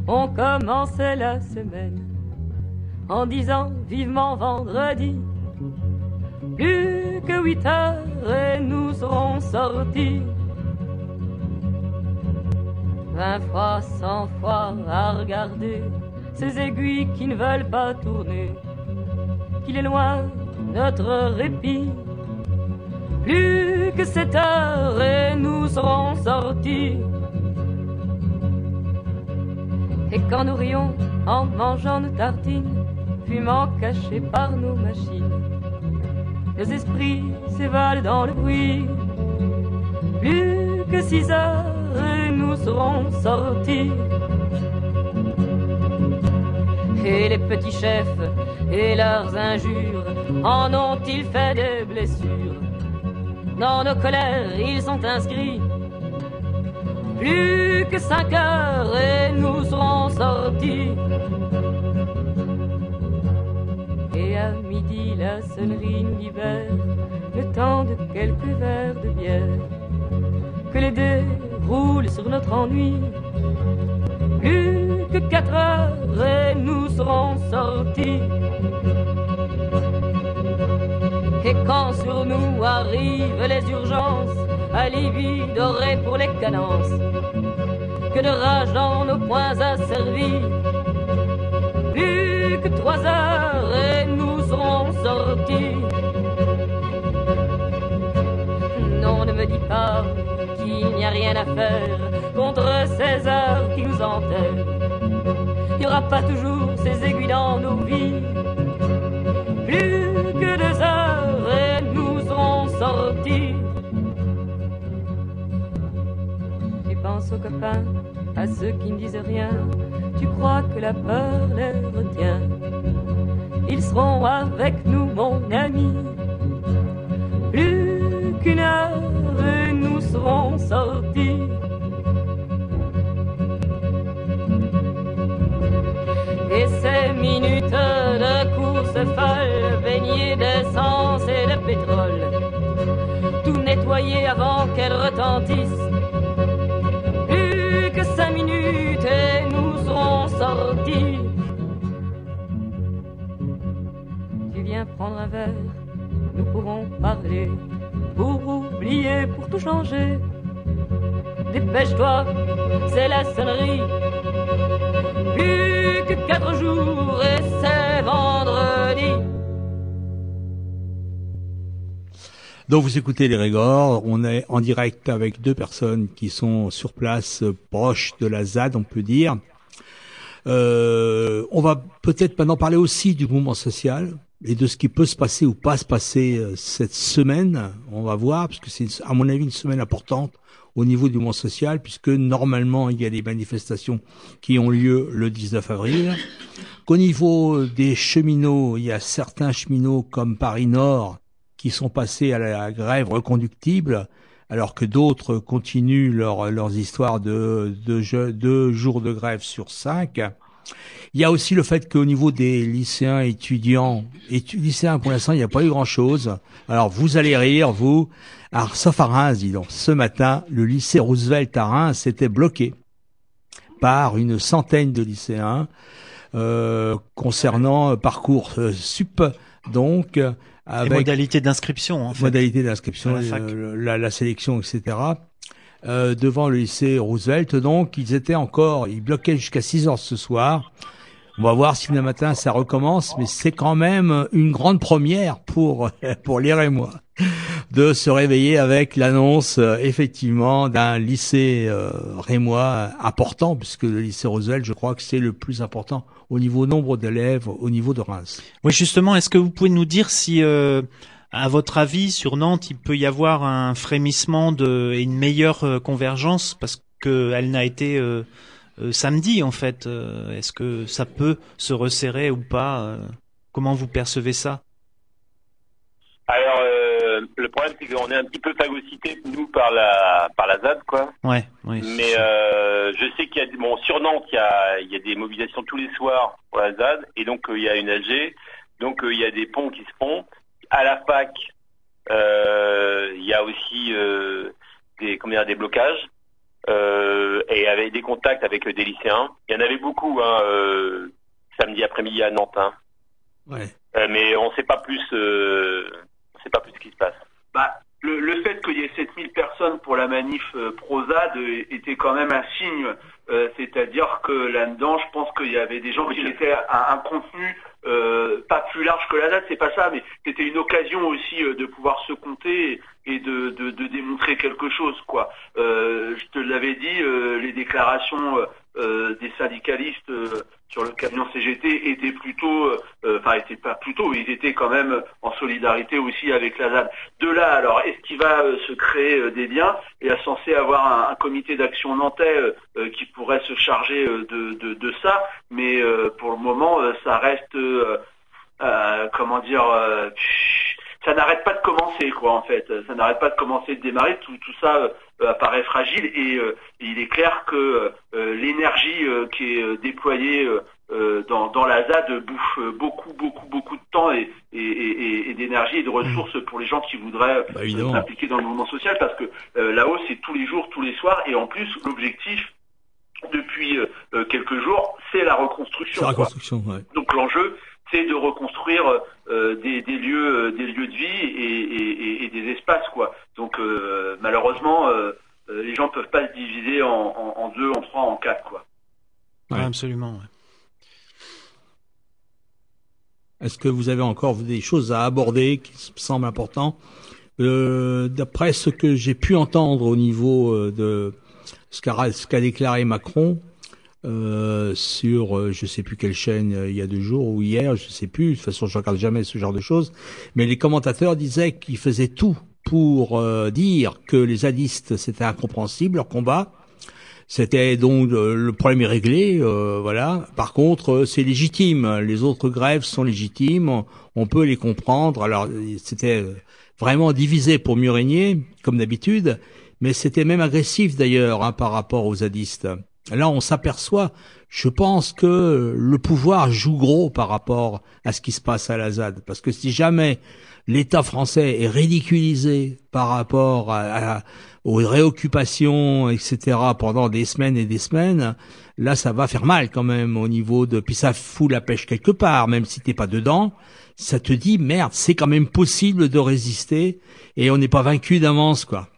On commençait la semaine en disant vivement vendredi. Plus que huit heures et nous serons sortis. Vingt fois, cent fois à regarder ces aiguilles qui ne veulent pas tourner. Qu'il est loin notre répit. Plus que sept heures et nous serons sortis. Et quand nous rions en mangeant nos tartines, fumant cachés par nos machines, nos esprits s'évalent dans le bruit. Plus que six heures nous serons sortis. Et les petits chefs et leurs injures en ont-ils fait des blessures? Dans nos colères, ils sont inscrits. Plus que cinq heures et nous serons sortis. Et à midi la sonnerie nous le temps de quelques verres de bière. Que les dés roulent sur notre ennui. Plus que quatre heures et nous serons sortis. Et quand sur nous arrivent les urgences, à Libye doré pour les cadences, que de rage dans nos poings asservis. Plus que trois heures et nous serons sortis. Non, ne me dis pas rien à faire contre ces heures qui nous enterrent. Il n'y aura pas toujours ces aiguilles dans nos vies. Plus que deux heures et nous serons sortis. Tu penses aux copains, à ceux qui ne disent rien. Tu crois que la peur les retient. Ils seront avec nous, mon ami. Sortis. Et ces minutes de course folle, baignées d'essence et de pétrole, tout nettoyer avant qu'elles retentissent. Plus que cinq minutes et nous serons sortis. Tu viens prendre un verre, nous pourrons parler, pour oublier, pour tout changer. Dépêche-toi, c'est la sonnerie. Plus que quatre jours et c'est vendredi. Donc vous écoutez les Régors, on est en direct avec deux personnes qui sont sur place, euh, proches de la ZAD, on peut dire. Euh, on va peut-être maintenant parler aussi du mouvement social et de ce qui peut se passer ou pas se passer euh, cette semaine. On va voir, parce que c'est à mon avis une semaine importante au niveau du mouvement social, puisque normalement il y a des manifestations qui ont lieu le 19 avril. Qu'au niveau des cheminots, il y a certains cheminots comme Paris Nord qui sont passés à la grève reconductible, alors que d'autres continuent leur, leurs histoires de deux de jours de grève sur cinq. Il y a aussi le fait qu'au niveau des lycéens, étudiants, étu lycéens pour l'instant, il n'y a pas eu grand-chose. Alors vous allez rire, vous. Alors, sauf à Reims, dis donc. Ce matin, le lycée Roosevelt à Reims était bloqué par une centaine de lycéens euh, concernant parcours euh, sup. Donc, avec modalité d'inscription, en fait. modalité d'inscription, la, euh, la, la, sélection, etc. Euh, devant le lycée Roosevelt, donc ils étaient encore, ils bloquaient jusqu'à 6 heures ce soir. On va voir si le matin ça recommence, mais c'est quand même une grande première pour (laughs) pour lire et moi de se réveiller avec l'annonce euh, effectivement d'un lycée euh, rémois important, puisque le lycée Roosevelt, je crois que c'est le plus important au niveau nombre d'élèves, au niveau de Reims. Oui, justement, est-ce que vous pouvez nous dire si, euh, à votre avis, sur Nantes, il peut y avoir un frémissement de, et une meilleure euh, convergence, parce qu'elle n'a été euh, samedi en fait. Est-ce que ça peut se resserrer ou pas Comment vous percevez ça? Alors, le problème, c'est qu'on est un petit peu phagocyté nous par la par la ZAD, quoi. Ouais. Oui, Mais euh, je sais qu'il y a bon sur Nantes, il y a il y a des mobilisations tous les soirs pour la ZAD, et donc euh, il y a une AG, donc euh, il y a des ponts qui se font. À la fac, euh, il y a aussi euh, des comment dire, des blocages. et avec des contacts avec des lycéens. Il y en avait beaucoup hein, samedi après-midi à Nantes. Hein. Ouais. mais on ne sait pas plus, on sait pas plus ce qui se passe. Bah, le, le, fait qu'il y ait 7000 personnes pour la manif euh, Prozad était quand même un signe. Euh, C'est-à-dire que là-dedans, je pense qu'il y avait des gens qui étaient à un contenu euh, pas plus large que la date, c'est pas ça, mais c'était une occasion aussi euh, de pouvoir se compter et de, de, de démontrer quelque chose. quoi. Euh, je te l'avais dit, les déclarations des syndicalistes sur le camion CGT étaient plutôt, enfin étaient pas plutôt, ils étaient quand même en solidarité aussi avec la ZAD. De là, alors, est-ce qu'il va se créer des liens Il est censé avoir un, comité d'action nantais qui pourrait se charger de, de, de ça, mais pour le moment, ça reste euh, comment dire, euh, ça n'arrête pas de commencer, quoi, en fait. Ça n'arrête pas de commencer, de démarrer. Tout, tout ça euh, apparaît fragile et, il est clair que l'énergie qui est déployée dans, dans la ZAD bouffe beaucoup, beaucoup, beaucoup de temps et, et, et, d'énergie et de ressources mmh. pour les gens qui voudraient bah, s'impliquer dans le mouvement social parce que là-haut c'est tous les jours, tous les soirs et en plus l'objectif depuis quelques jours c'est la reconstruction. La reconstruction ouais. Donc l'enjeu c'est de reconstruire des, des, lieux, des lieux de vie et, et des espaces quoi. Donc malheureusement les gens peuvent pas se diviser en, en, en, deux, en trois, en quatre quoi. Ouais. absolument. Ouais. Est-ce que vous avez encore des choses à aborder qui semblent importantes euh, D'après ce que j'ai pu entendre au niveau euh, de ce qu'a déclaré Macron euh, sur euh, je sais plus quelle chaîne euh, il y a deux jours ou hier, je sais plus. De toute façon, je regarde jamais ce genre de choses. Mais les commentateurs disaient qu'ils faisaient tout pour dire que les zadistes c'était incompréhensible leur combat c'était donc euh, le problème est réglé, euh, voilà. Par contre, euh, c'est légitime. Les autres grèves sont légitimes, on, peut les comprendre. Alors, c'était vraiment divisé pour mieux régner, comme d'habitude, mais c'était même agressif d'ailleurs hein, par rapport aux zadistes. Là, on s'aperçoit, je pense que le pouvoir joue gros par rapport à ce qui se passe à la ZAD, parce que si jamais l'État français est ridiculisé par rapport à, aux réoccupations, etc. pendant des semaines et des semaines, là ça va faire mal quand même au niveau de puis ça fout la pêche quelque part, même si t'es pas dedans, ça te dit merde, c'est quand même possible de résister et on n'est pas vaincu d'avance quoi.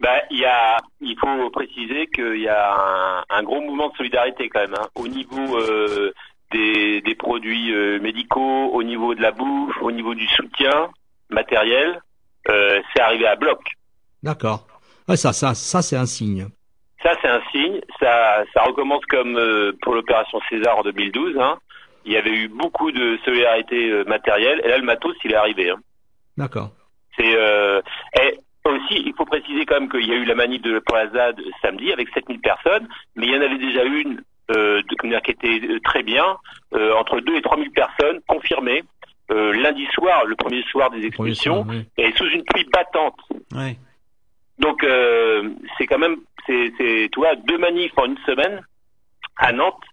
Ben, il y a, il faut préciser qu'il y a un, un, gros mouvement de solidarité quand même hein, au niveau euh, des, des, produits euh, médicaux, au niveau de la bouffe, au niveau du soutien matériel. Euh, c'est arrivé à bloc. D'accord. Ouais, ça, ça, ça c'est un signe. Ça, c'est un signe. Ça, ça recommence comme euh, pour l'opération César en 2012. Hein. Il y avait eu beaucoup de solidarité euh, matérielle. Et là, le matos, il est arrivé. Hein. D'accord. C'est euh, et aussi, il faut préciser quand même qu'il y a eu la manif de pour la ZAD samedi avec 7000 personnes, mais il y en avait déjà une euh, de, qui était euh, très bien, euh, entre 2 et 3000 personnes confirmées. Euh, lundi soir, le premier soir des expulsions, et sous une pluie battante. Donc euh, c'est quand même, c'est, c'est, tu vois, deux manifs en une semaine à Nantes,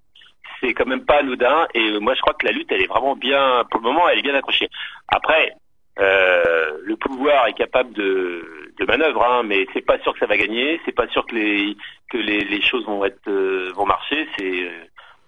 c'est quand même pas anodin. Et moi, je crois que la lutte, elle est vraiment bien, pour le moment, elle est bien accrochée. Après, euh, le pouvoir est capable de, de manœuvre, hein, mais c'est pas sûr que ça va gagner. C'est pas sûr que les que les, les choses vont être euh, vont marcher. C'est,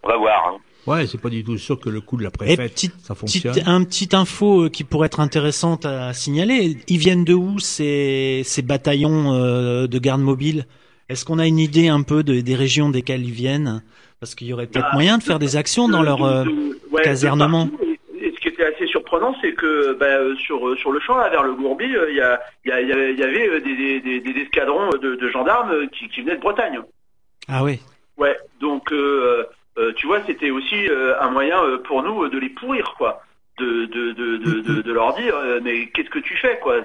on va voir. Hein. Ouais, c'est pas du tout sûr que le coup de la préfète, petite, ça fonctionne. Petite, un petit info euh, qui pourrait être intéressante à signaler. Ils viennent de où ces, ces bataillons euh, de garde mobile Est-ce qu'on a une idée un peu de, des régions desquelles ils viennent? Parce qu'il y aurait peut-être bah, moyen de faire des actions dans leur euh, ouais, casernement ce qui était assez surprenant, c'est que bah, sur sur le champ là, vers le Gourbi, il y, a, y, a, y avait des, des, des, escadrons de, de gendarmes qui, qui, venaient de Bretagne. Ah oui. Ouais, donc euh, euh, tu vois, c'était aussi euh, un moyen euh, pour nous de les pourrir, quoi. De, de, de, de, de, leur dire mais qu'est-ce que tu fais quoi?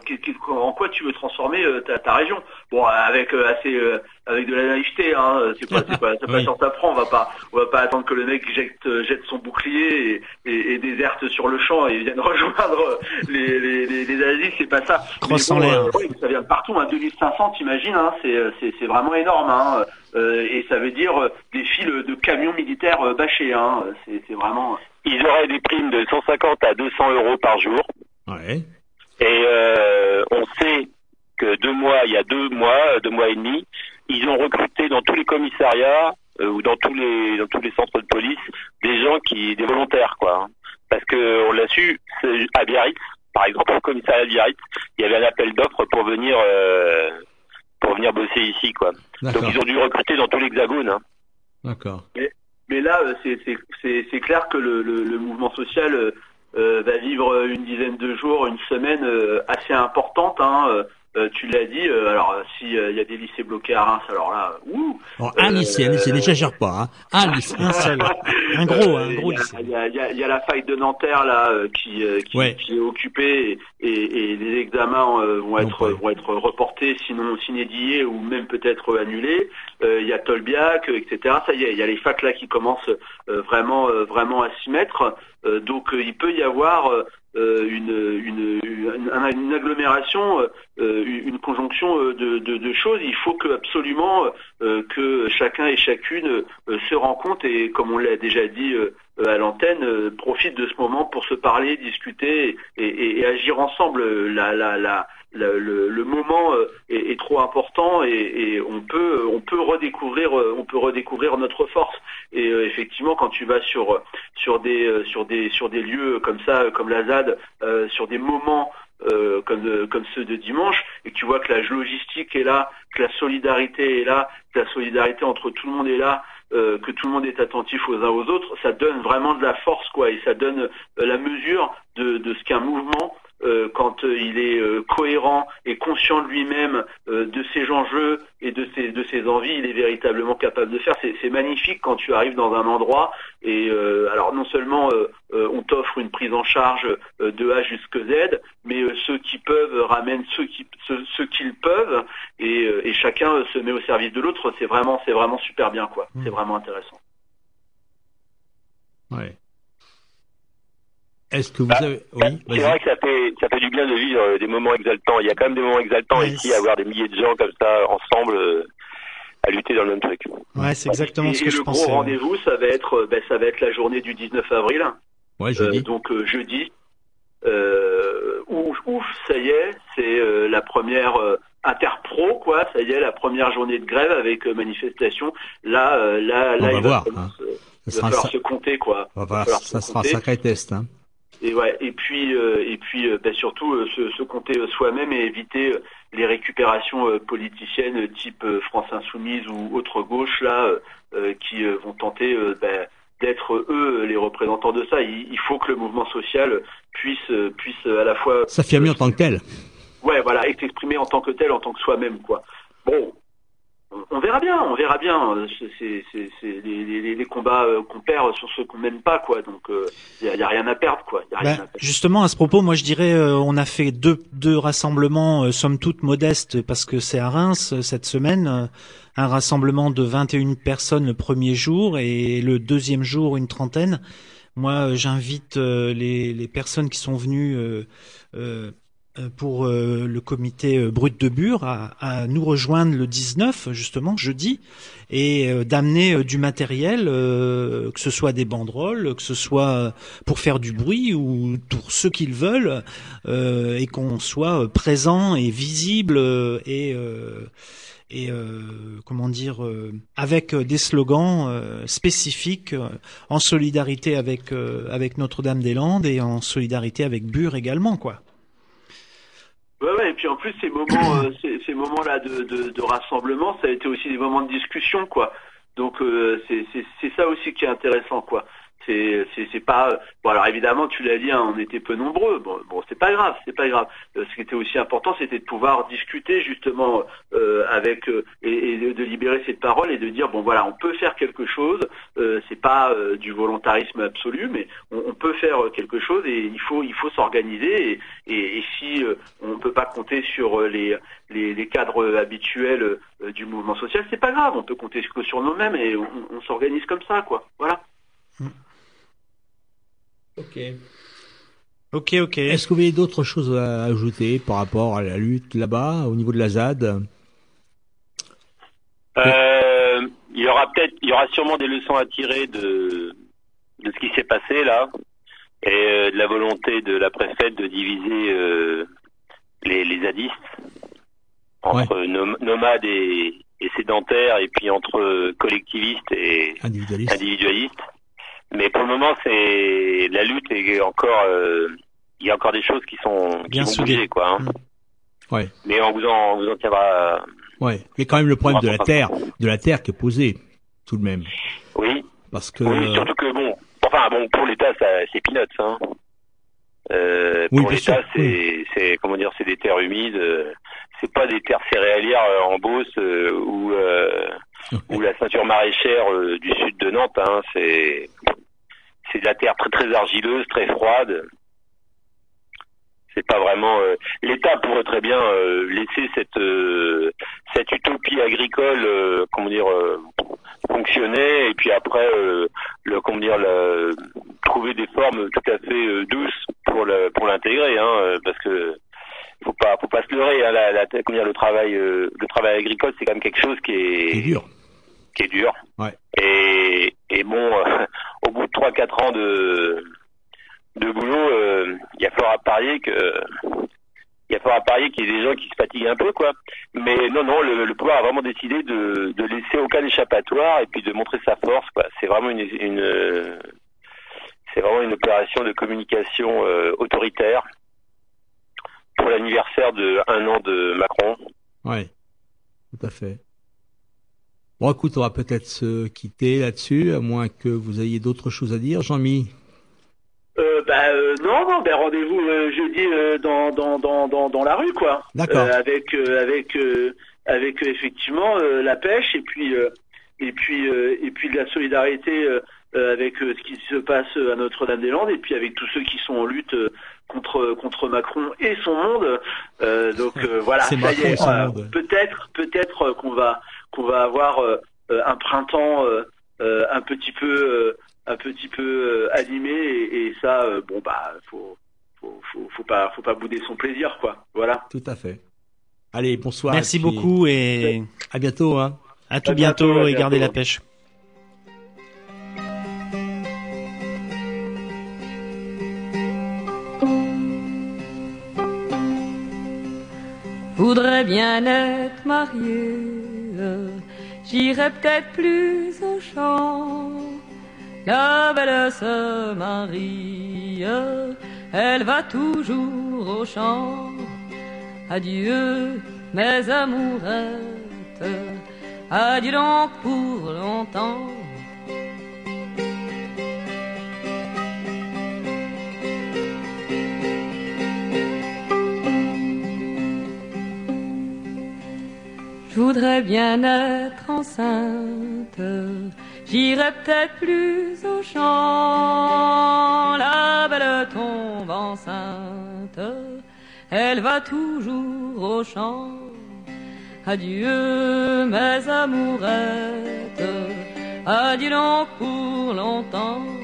En quoi tu veux transformer ta, ta région? Bon avec assez avec de la naïveté hein c'est pas c'est pas ça (laughs) oui. on va pas on va pas attendre que le mec jette jette son bouclier et, et, et déserte sur le champ et vienne (laughs) rejoindre les les les, les c'est pas ça Crosse bon, euh, oui, ça vient de partout hein 2500 t'imagines hein c'est c'est c'est vraiment énorme hein euh, et ça veut dire euh, des files de camions militaires euh, bâchés. Hein. C'est vraiment. Ils auraient des primes de 150 à 200 euros par jour. Ouais. Et euh, on sait que deux mois, il y a deux mois, deux mois et demi, ils ont recruté dans tous les commissariats euh, ou dans tous les dans tous les centres de police des gens qui des volontaires quoi. Hein. Parce que on l'a su à Biarritz, par exemple au commissariat de Biarritz, il y avait un appel d'offres pour venir euh, pour venir bosser ici, quoi. Donc ils ont dû recruter dans tout l'hexagone. Hein. D'accord. Mais, mais, là, euh, c'est clair que le, le, le mouvement social euh, va vivre une dizaine de jours, une semaine euh, assez importante. Hein, euh, tu l'as dit, euh, alors s'il il y a des lycées bloqués à Reims, alors là, ouh alors, Un lycée, un lycée, n'exagère pas, hein. un (laughs) lycée, un seul, un gros, un gros lycée. Il y a, y, a, y a, la faille de Nanterre là qui, qui, ouais. qui est occupée et, et, les examens vont être vont être reportés, sinon sinédiés ou même peut-être annulés. Il y a Tolbiac, etc. Ça y est, il y a les facs là qui commencent vraiment vraiment à s'y mettre. donc il peut y avoir euh, une, une, une, une, agglomération, euh, une conjonction euh, de, de, de, choses. Il faut que absolument que chacun et chacune se rend compte et comme on l'a déjà dit à l'antenne profitent de ce moment pour se parler, discuter et, agir ensemble. La, la, la, le, moment est, trop important et, on peut on peut redécouvrir on peut redécouvrir notre force. Et effectivement, quand tu vas sur sur des sur des sur des lieux comme ça, comme la ZAD, sur des moments euh, comme, comme ceux de dimanche, et tu vois que la logistique est là, que la solidarité est là, que la solidarité entre tout le monde est là, euh, que tout le monde est attentif aux uns aux autres, ça donne vraiment de la force, quoi, et ça donne euh, la mesure de, de ce qu'un mouvement euh, quand euh, il est euh, cohérent et conscient de lui-même de ses enjeux et de ses, de ses envies, il est véritablement capable de faire. C'est magnifique quand tu arrives dans un endroit et alors non seulement on t'offre une prise en charge de A jusqu'à Z, mais ceux qui peuvent ramènent ceux qui ceux, qu'ils peuvent et, et, chacun se met au service de l'autre. C'est vraiment c'est vraiment super bien quoi. C'est mmh. vraiment intéressant. Ouais. Est-ce que vous bah, avez... Oui, c'est vrai que ça fait, ça fait du bien de vivre euh, des moments exaltants. Il y a quand même des moments exaltants ici, avoir des milliers de gens comme ça, ensemble, euh, à lutter dans le même truc. Ouais, c'est exactement ce que je pensais. Le gros rendez-vous, ça va être, euh, ben, ça va être la journée du 19 avril. Ouais, jeudi. donc jeudi. ouf, ouf, ça y est, c'est la première interpro, quoi. Ça y est, la première journée de grève avec manifestation. Là, là, là, il va, voir, hein. falloir se compter, quoi. ça sera un sacré test. Hein. Et ouais, et puis euh, et puis euh, ben, surtout euh, se, compter soi-même et éviter les récupérations politiciennes type France Insoumise ou autre gauche là qui vont tenter ben, d'être eux les représentants de ça. Il, faut que le mouvement social puisse puisse à la fois s'affirmer en tant que tel. Ouais, voilà, et s'exprimer en tant que tel, en tant que soi-même, quoi. Bon, on verra bien, on verra bien. C'est les, combats euh, qu'on perd sur ceux qu'on n'aime pas, quoi. Donc il euh, y, a, rien à perdre, quoi. Bah, justement, à ce propos, moi je dirais, euh, on a fait deux, deux rassemblements, somme toute modestes, parce que c'est à Reims cette semaine, un rassemblement de 21 personnes le premier jour et le deuxième jour une trentaine. Moi, j'invite les, les, personnes qui sont venues euh, pour euh, le comité euh, Brut de Bure à, nous rejoindre le 19 justement jeudi et d'amener du matériel que ce soit des banderoles que ce soit pour faire du bruit ou pour ceux qu'ils veulent et qu'on soit présent et visible et comment dire avec des slogans spécifiques en solidarité avec avec Notre-Dame-des-Landes et en solidarité avec Bure également quoi. Ouais, ouais, et puis en plus ces moments, euh, (coughs) ces, ces moments-là de, de, de, rassemblement, ça a été aussi des moments de discussion, quoi. Donc euh, c'est ça aussi qui est intéressant, quoi. C'est pas bon alors évidemment tu l'as dit hein, on était peu nombreux. Bon c'est pas grave c'est pas grave. Euh, ce qui était aussi important c'était de pouvoir discuter justement euh, avec euh, et, de, libérer cette parole et de dire bon voilà on peut faire quelque chose. C'est pas du volontarisme absolu mais on, peut faire quelque chose et il faut il faut s'organiser. Et, si on peut pas compter sur les les, cadres habituels du mouvement social c'est pas grave. On peut compter que sur nous-mêmes et on, on s'organise comme ça quoi. Voilà. Mm. Ok. Ok, ok. Est-ce que vous avez d'autres choses à ajouter par rapport à la lutte là-bas, au niveau de la ZAD? Euh, Il y aura peut-être, il y aura sûrement des leçons à tirer de, de ce qui s'est passé là et euh, de la volonté de la préfète de diviser euh, les, les zadistes entre nomades et, et, sédentaires et puis entre collectivistes et individualistes. Mais pour le moment, c'est la lutte est encore. Euh, il y a encore des choses qui sont qui vont bouger, quoi. Hein. Mm. Ouais. Mais on vous en, on vous en tiendra. Ouais. Mais quand même le problème de la terre, de la terre qui est posé, tout de même. Oui. Parce que. Oui, surtout que bon. Enfin bon, pour l'État, c'est peanuts. Hein. Euh, pour l'État, c'est, c'est comment dire, c'est des terres humides. Euh, c'est pas des terres céréalières euh, en Beauce ou ou la ceinture maraîchère du sud de Nantes. Hein, c'est c'est de la terre très très argileuse, très froide. C'est pas vraiment. Euh, L'État pourrait très bien euh, laisser cette euh, cette utopie agricole, comment dire, fonctionner et puis après, le comment dire, trouver des formes tout à fait douces pour le pour l'intégrer, hein, parce que faut pas faut pas se leurrer. Hein, la, la, comment dire, le travail le travail agricole, c'est quand même quelque chose qui est, est dur qui est dur. Ouais. Et, et bon, (laughs) au bout de 3-4 ans de, de boulot, il y a fort à parier que il y a fort à parier qu'il y ait des gens qui se fatiguent un peu, quoi. Mais non, non, le, pouvoir a vraiment décidé de, de laisser aucun échappatoire et puis de montrer sa force, quoi. C'est vraiment une, c'est vraiment une opération de communication euh, autoritaire pour l'anniversaire de un an de Macron. Ouais, tout à fait. Bon, écoute, on va peut-être se quitter là-dessus, à moins que vous ayez d'autres choses à dire, Jean-Mi. Euh, bah, euh, non, non, ben rendez-vous euh, jeudi euh, dans, dans, dans, dans, dans la rue, quoi. D'accord. avec avec avec effectivement la pêche et puis et puis et puis de la solidarité avec ce qui se passe à Notre-Dame-des-Landes et puis avec tous ceux qui sont en lutte contre contre Macron et son monde. donc voilà, peut-être peut-être qu'on va qu'on va avoir un printemps un petit peu un petit peu euh, animé et, ça, euh, bon bah, faut, faut, faut, pas, faut pas bouder son plaisir, quoi. Voilà. Tout à fait. Allez, bonsoir. Merci beaucoup et à bientôt. Hein. À tout bientôt, et gardez la pêche. Voudrais bien être marié, j'irai peut-être plus au champ la belle se marie, elle va toujours au champ. Adieu, mes amourettes, adieu donc pour longtemps. Je voudrais bien être enceinte J'irai peut-être plus au champ, la belle tombe enceinte, elle va toujours au champ. Adieu mes amourettes, adieu donc pour longtemps.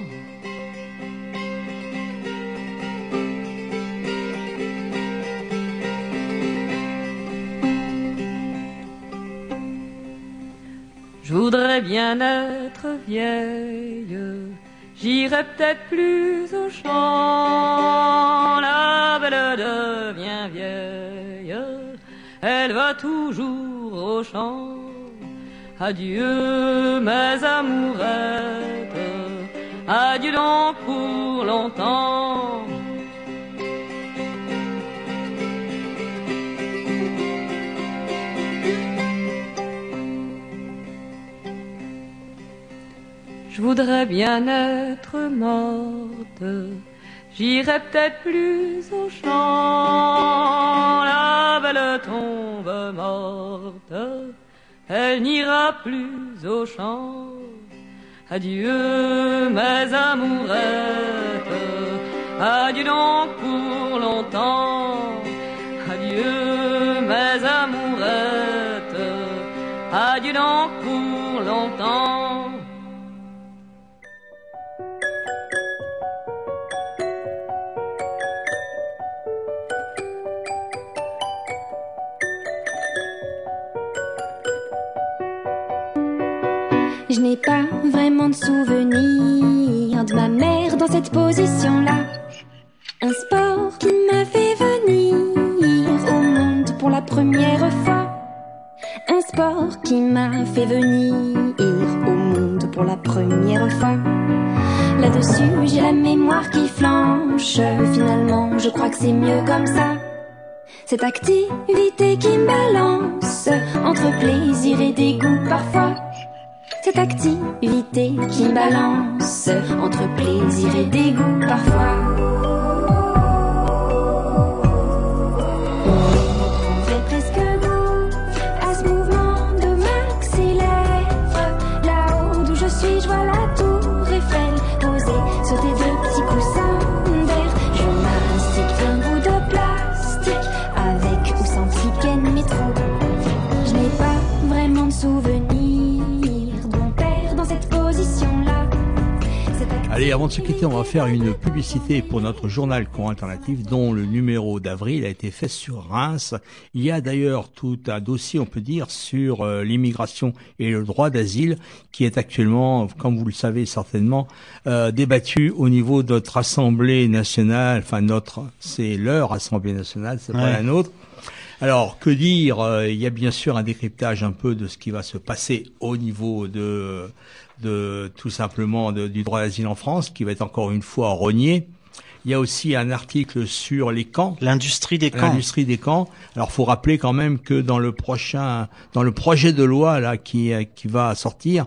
Voudrais bien être vieille, j'irai peut-être plus au champ. La belle devient vieille, elle va toujours au champ. Adieu mes amourettes, adieu donc pour longtemps. Je voudrais bien être morte, j'irai peut-être plus au champ. La belle tombe morte, elle n'ira plus au champ. Adieu mes amourettes, adieu donc pour longtemps. Adieu mes amourettes, adieu donc pour longtemps. Je n'ai pas vraiment de souvenir de ma mère dans cette position-là. Un sport qui m'a fait venir au monde pour la première fois. Un sport qui m'a fait venir au monde pour la première fois. Là-dessus, j'ai la mémoire qui flanche. Finalement, je crois que c'est mieux comme ça. Cette activité qui me balance entre plaisir et dégoût parfois cette activité qui balance entre plaisir et dégoût parfois. Allez, avant de se quitter, on va faire une publicité pour notre journal Courant Alternatif, dont le numéro d'avril a été fait sur Reims. Il y a d'ailleurs tout un dossier, on peut dire, sur euh, l'immigration et le droit d'asile, qui est actuellement, comme vous le savez certainement, euh, débattu au niveau de notre Assemblée nationale. Enfin, notre, c'est leur Assemblée nationale, c'est pas la nôtre. Alors, que dire? Euh, Il y a bien sûr un décryptage un peu de ce qui va se passer au niveau de, de tout simplement du droit d'asile en France, qui va être encore une fois rogné. Il y a aussi un article sur les camps. L'industrie des camps. L'industrie des camps. Alors, faut rappeler quand même que dans le prochain, dans le projet de loi là qui qui va sortir,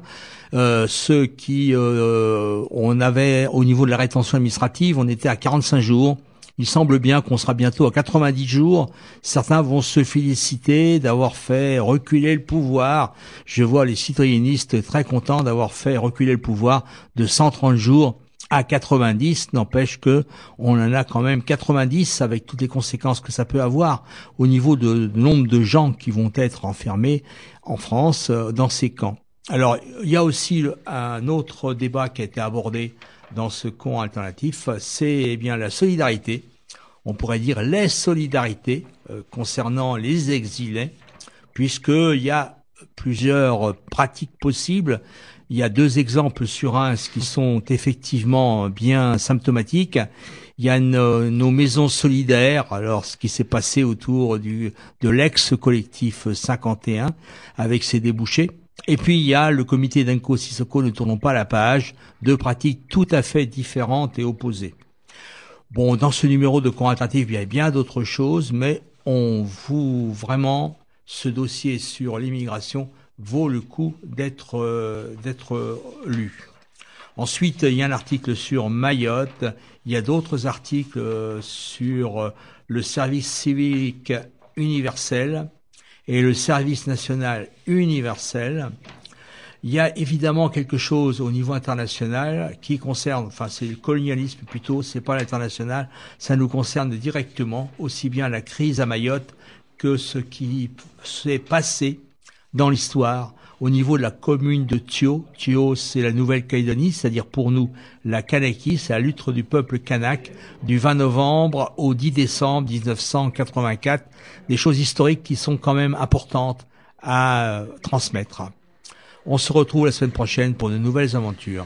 euh, ceux qui euh, on avait au niveau de la rétention administrative, on était à 45 jours. Il semble bien qu'on sera bientôt à 90 jours. Certains vont se féliciter d'avoir fait reculer le pouvoir. Je vois les citoyennistes très contents d'avoir fait reculer le pouvoir de 130 jours à 90, n'empêche que on en a quand même 90 avec toutes les conséquences que ça peut avoir au niveau de, nombre de gens qui vont être enfermés en France euh, dans ces camps. Alors, il y a aussi un autre débat qui a été abordé dans ce camp alternatif, c'est eh bien la solidarité on pourrait dire les solidarités euh, concernant les exilés, puisqu'il y a plusieurs pratiques possibles. Il y a deux exemples sur un qui sont effectivement bien symptomatiques. Il y a nos, maisons solidaires, alors ce qui s'est passé autour du, de l'ex-collectif 51 avec ses débouchés. Et puis il y a le comité d'Inco Sissoko, ne tournons pas la page, deux pratiques tout à fait différentes et opposées. Bon, dans ce numéro de courant il y a bien d'autres choses, mais on vous vraiment ce dossier sur l'immigration vaut le coup d'être euh, d'être lu. Ensuite, il y a un article sur Mayotte, il y a d'autres articles euh, sur euh, le service civique universel et le service national universel. Il y a évidemment quelque chose au niveau international qui concerne, enfin c'est le colonialisme plutôt, c'est pas l'international, ça nous concerne directement, aussi bien la crise à Mayotte que ce qui s'est passé dans l'histoire au niveau de la commune de Thio. Thio, c'est la Nouvelle-Calédonie, c'est-à-dire pour nous la Kanaki, c'est la lutte du peuple kanak du 20 novembre au 10 décembre 1984. Des choses historiques qui sont quand même importantes à transmettre. On se retrouve la semaine prochaine pour de nouvelles aventures.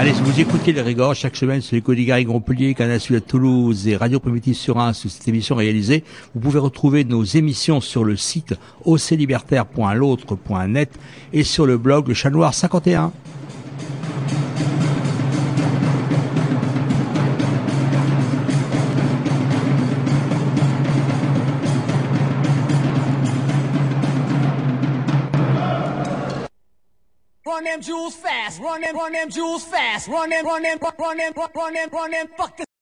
Allez, si vous écoutez les Régors chaque semaine sur les Codigaries Montpellier, Canal Sud à Toulouse et Radio Primitive sur un sous cette émission réalisée, vous pouvez retrouver nos émissions sur le site oclibertaire.l'autre.net et sur le blog Le Chat Noir 51. Them jewels fast. Run them, run them jewels fast. Run them, run them, run them, run them, run them, fuck the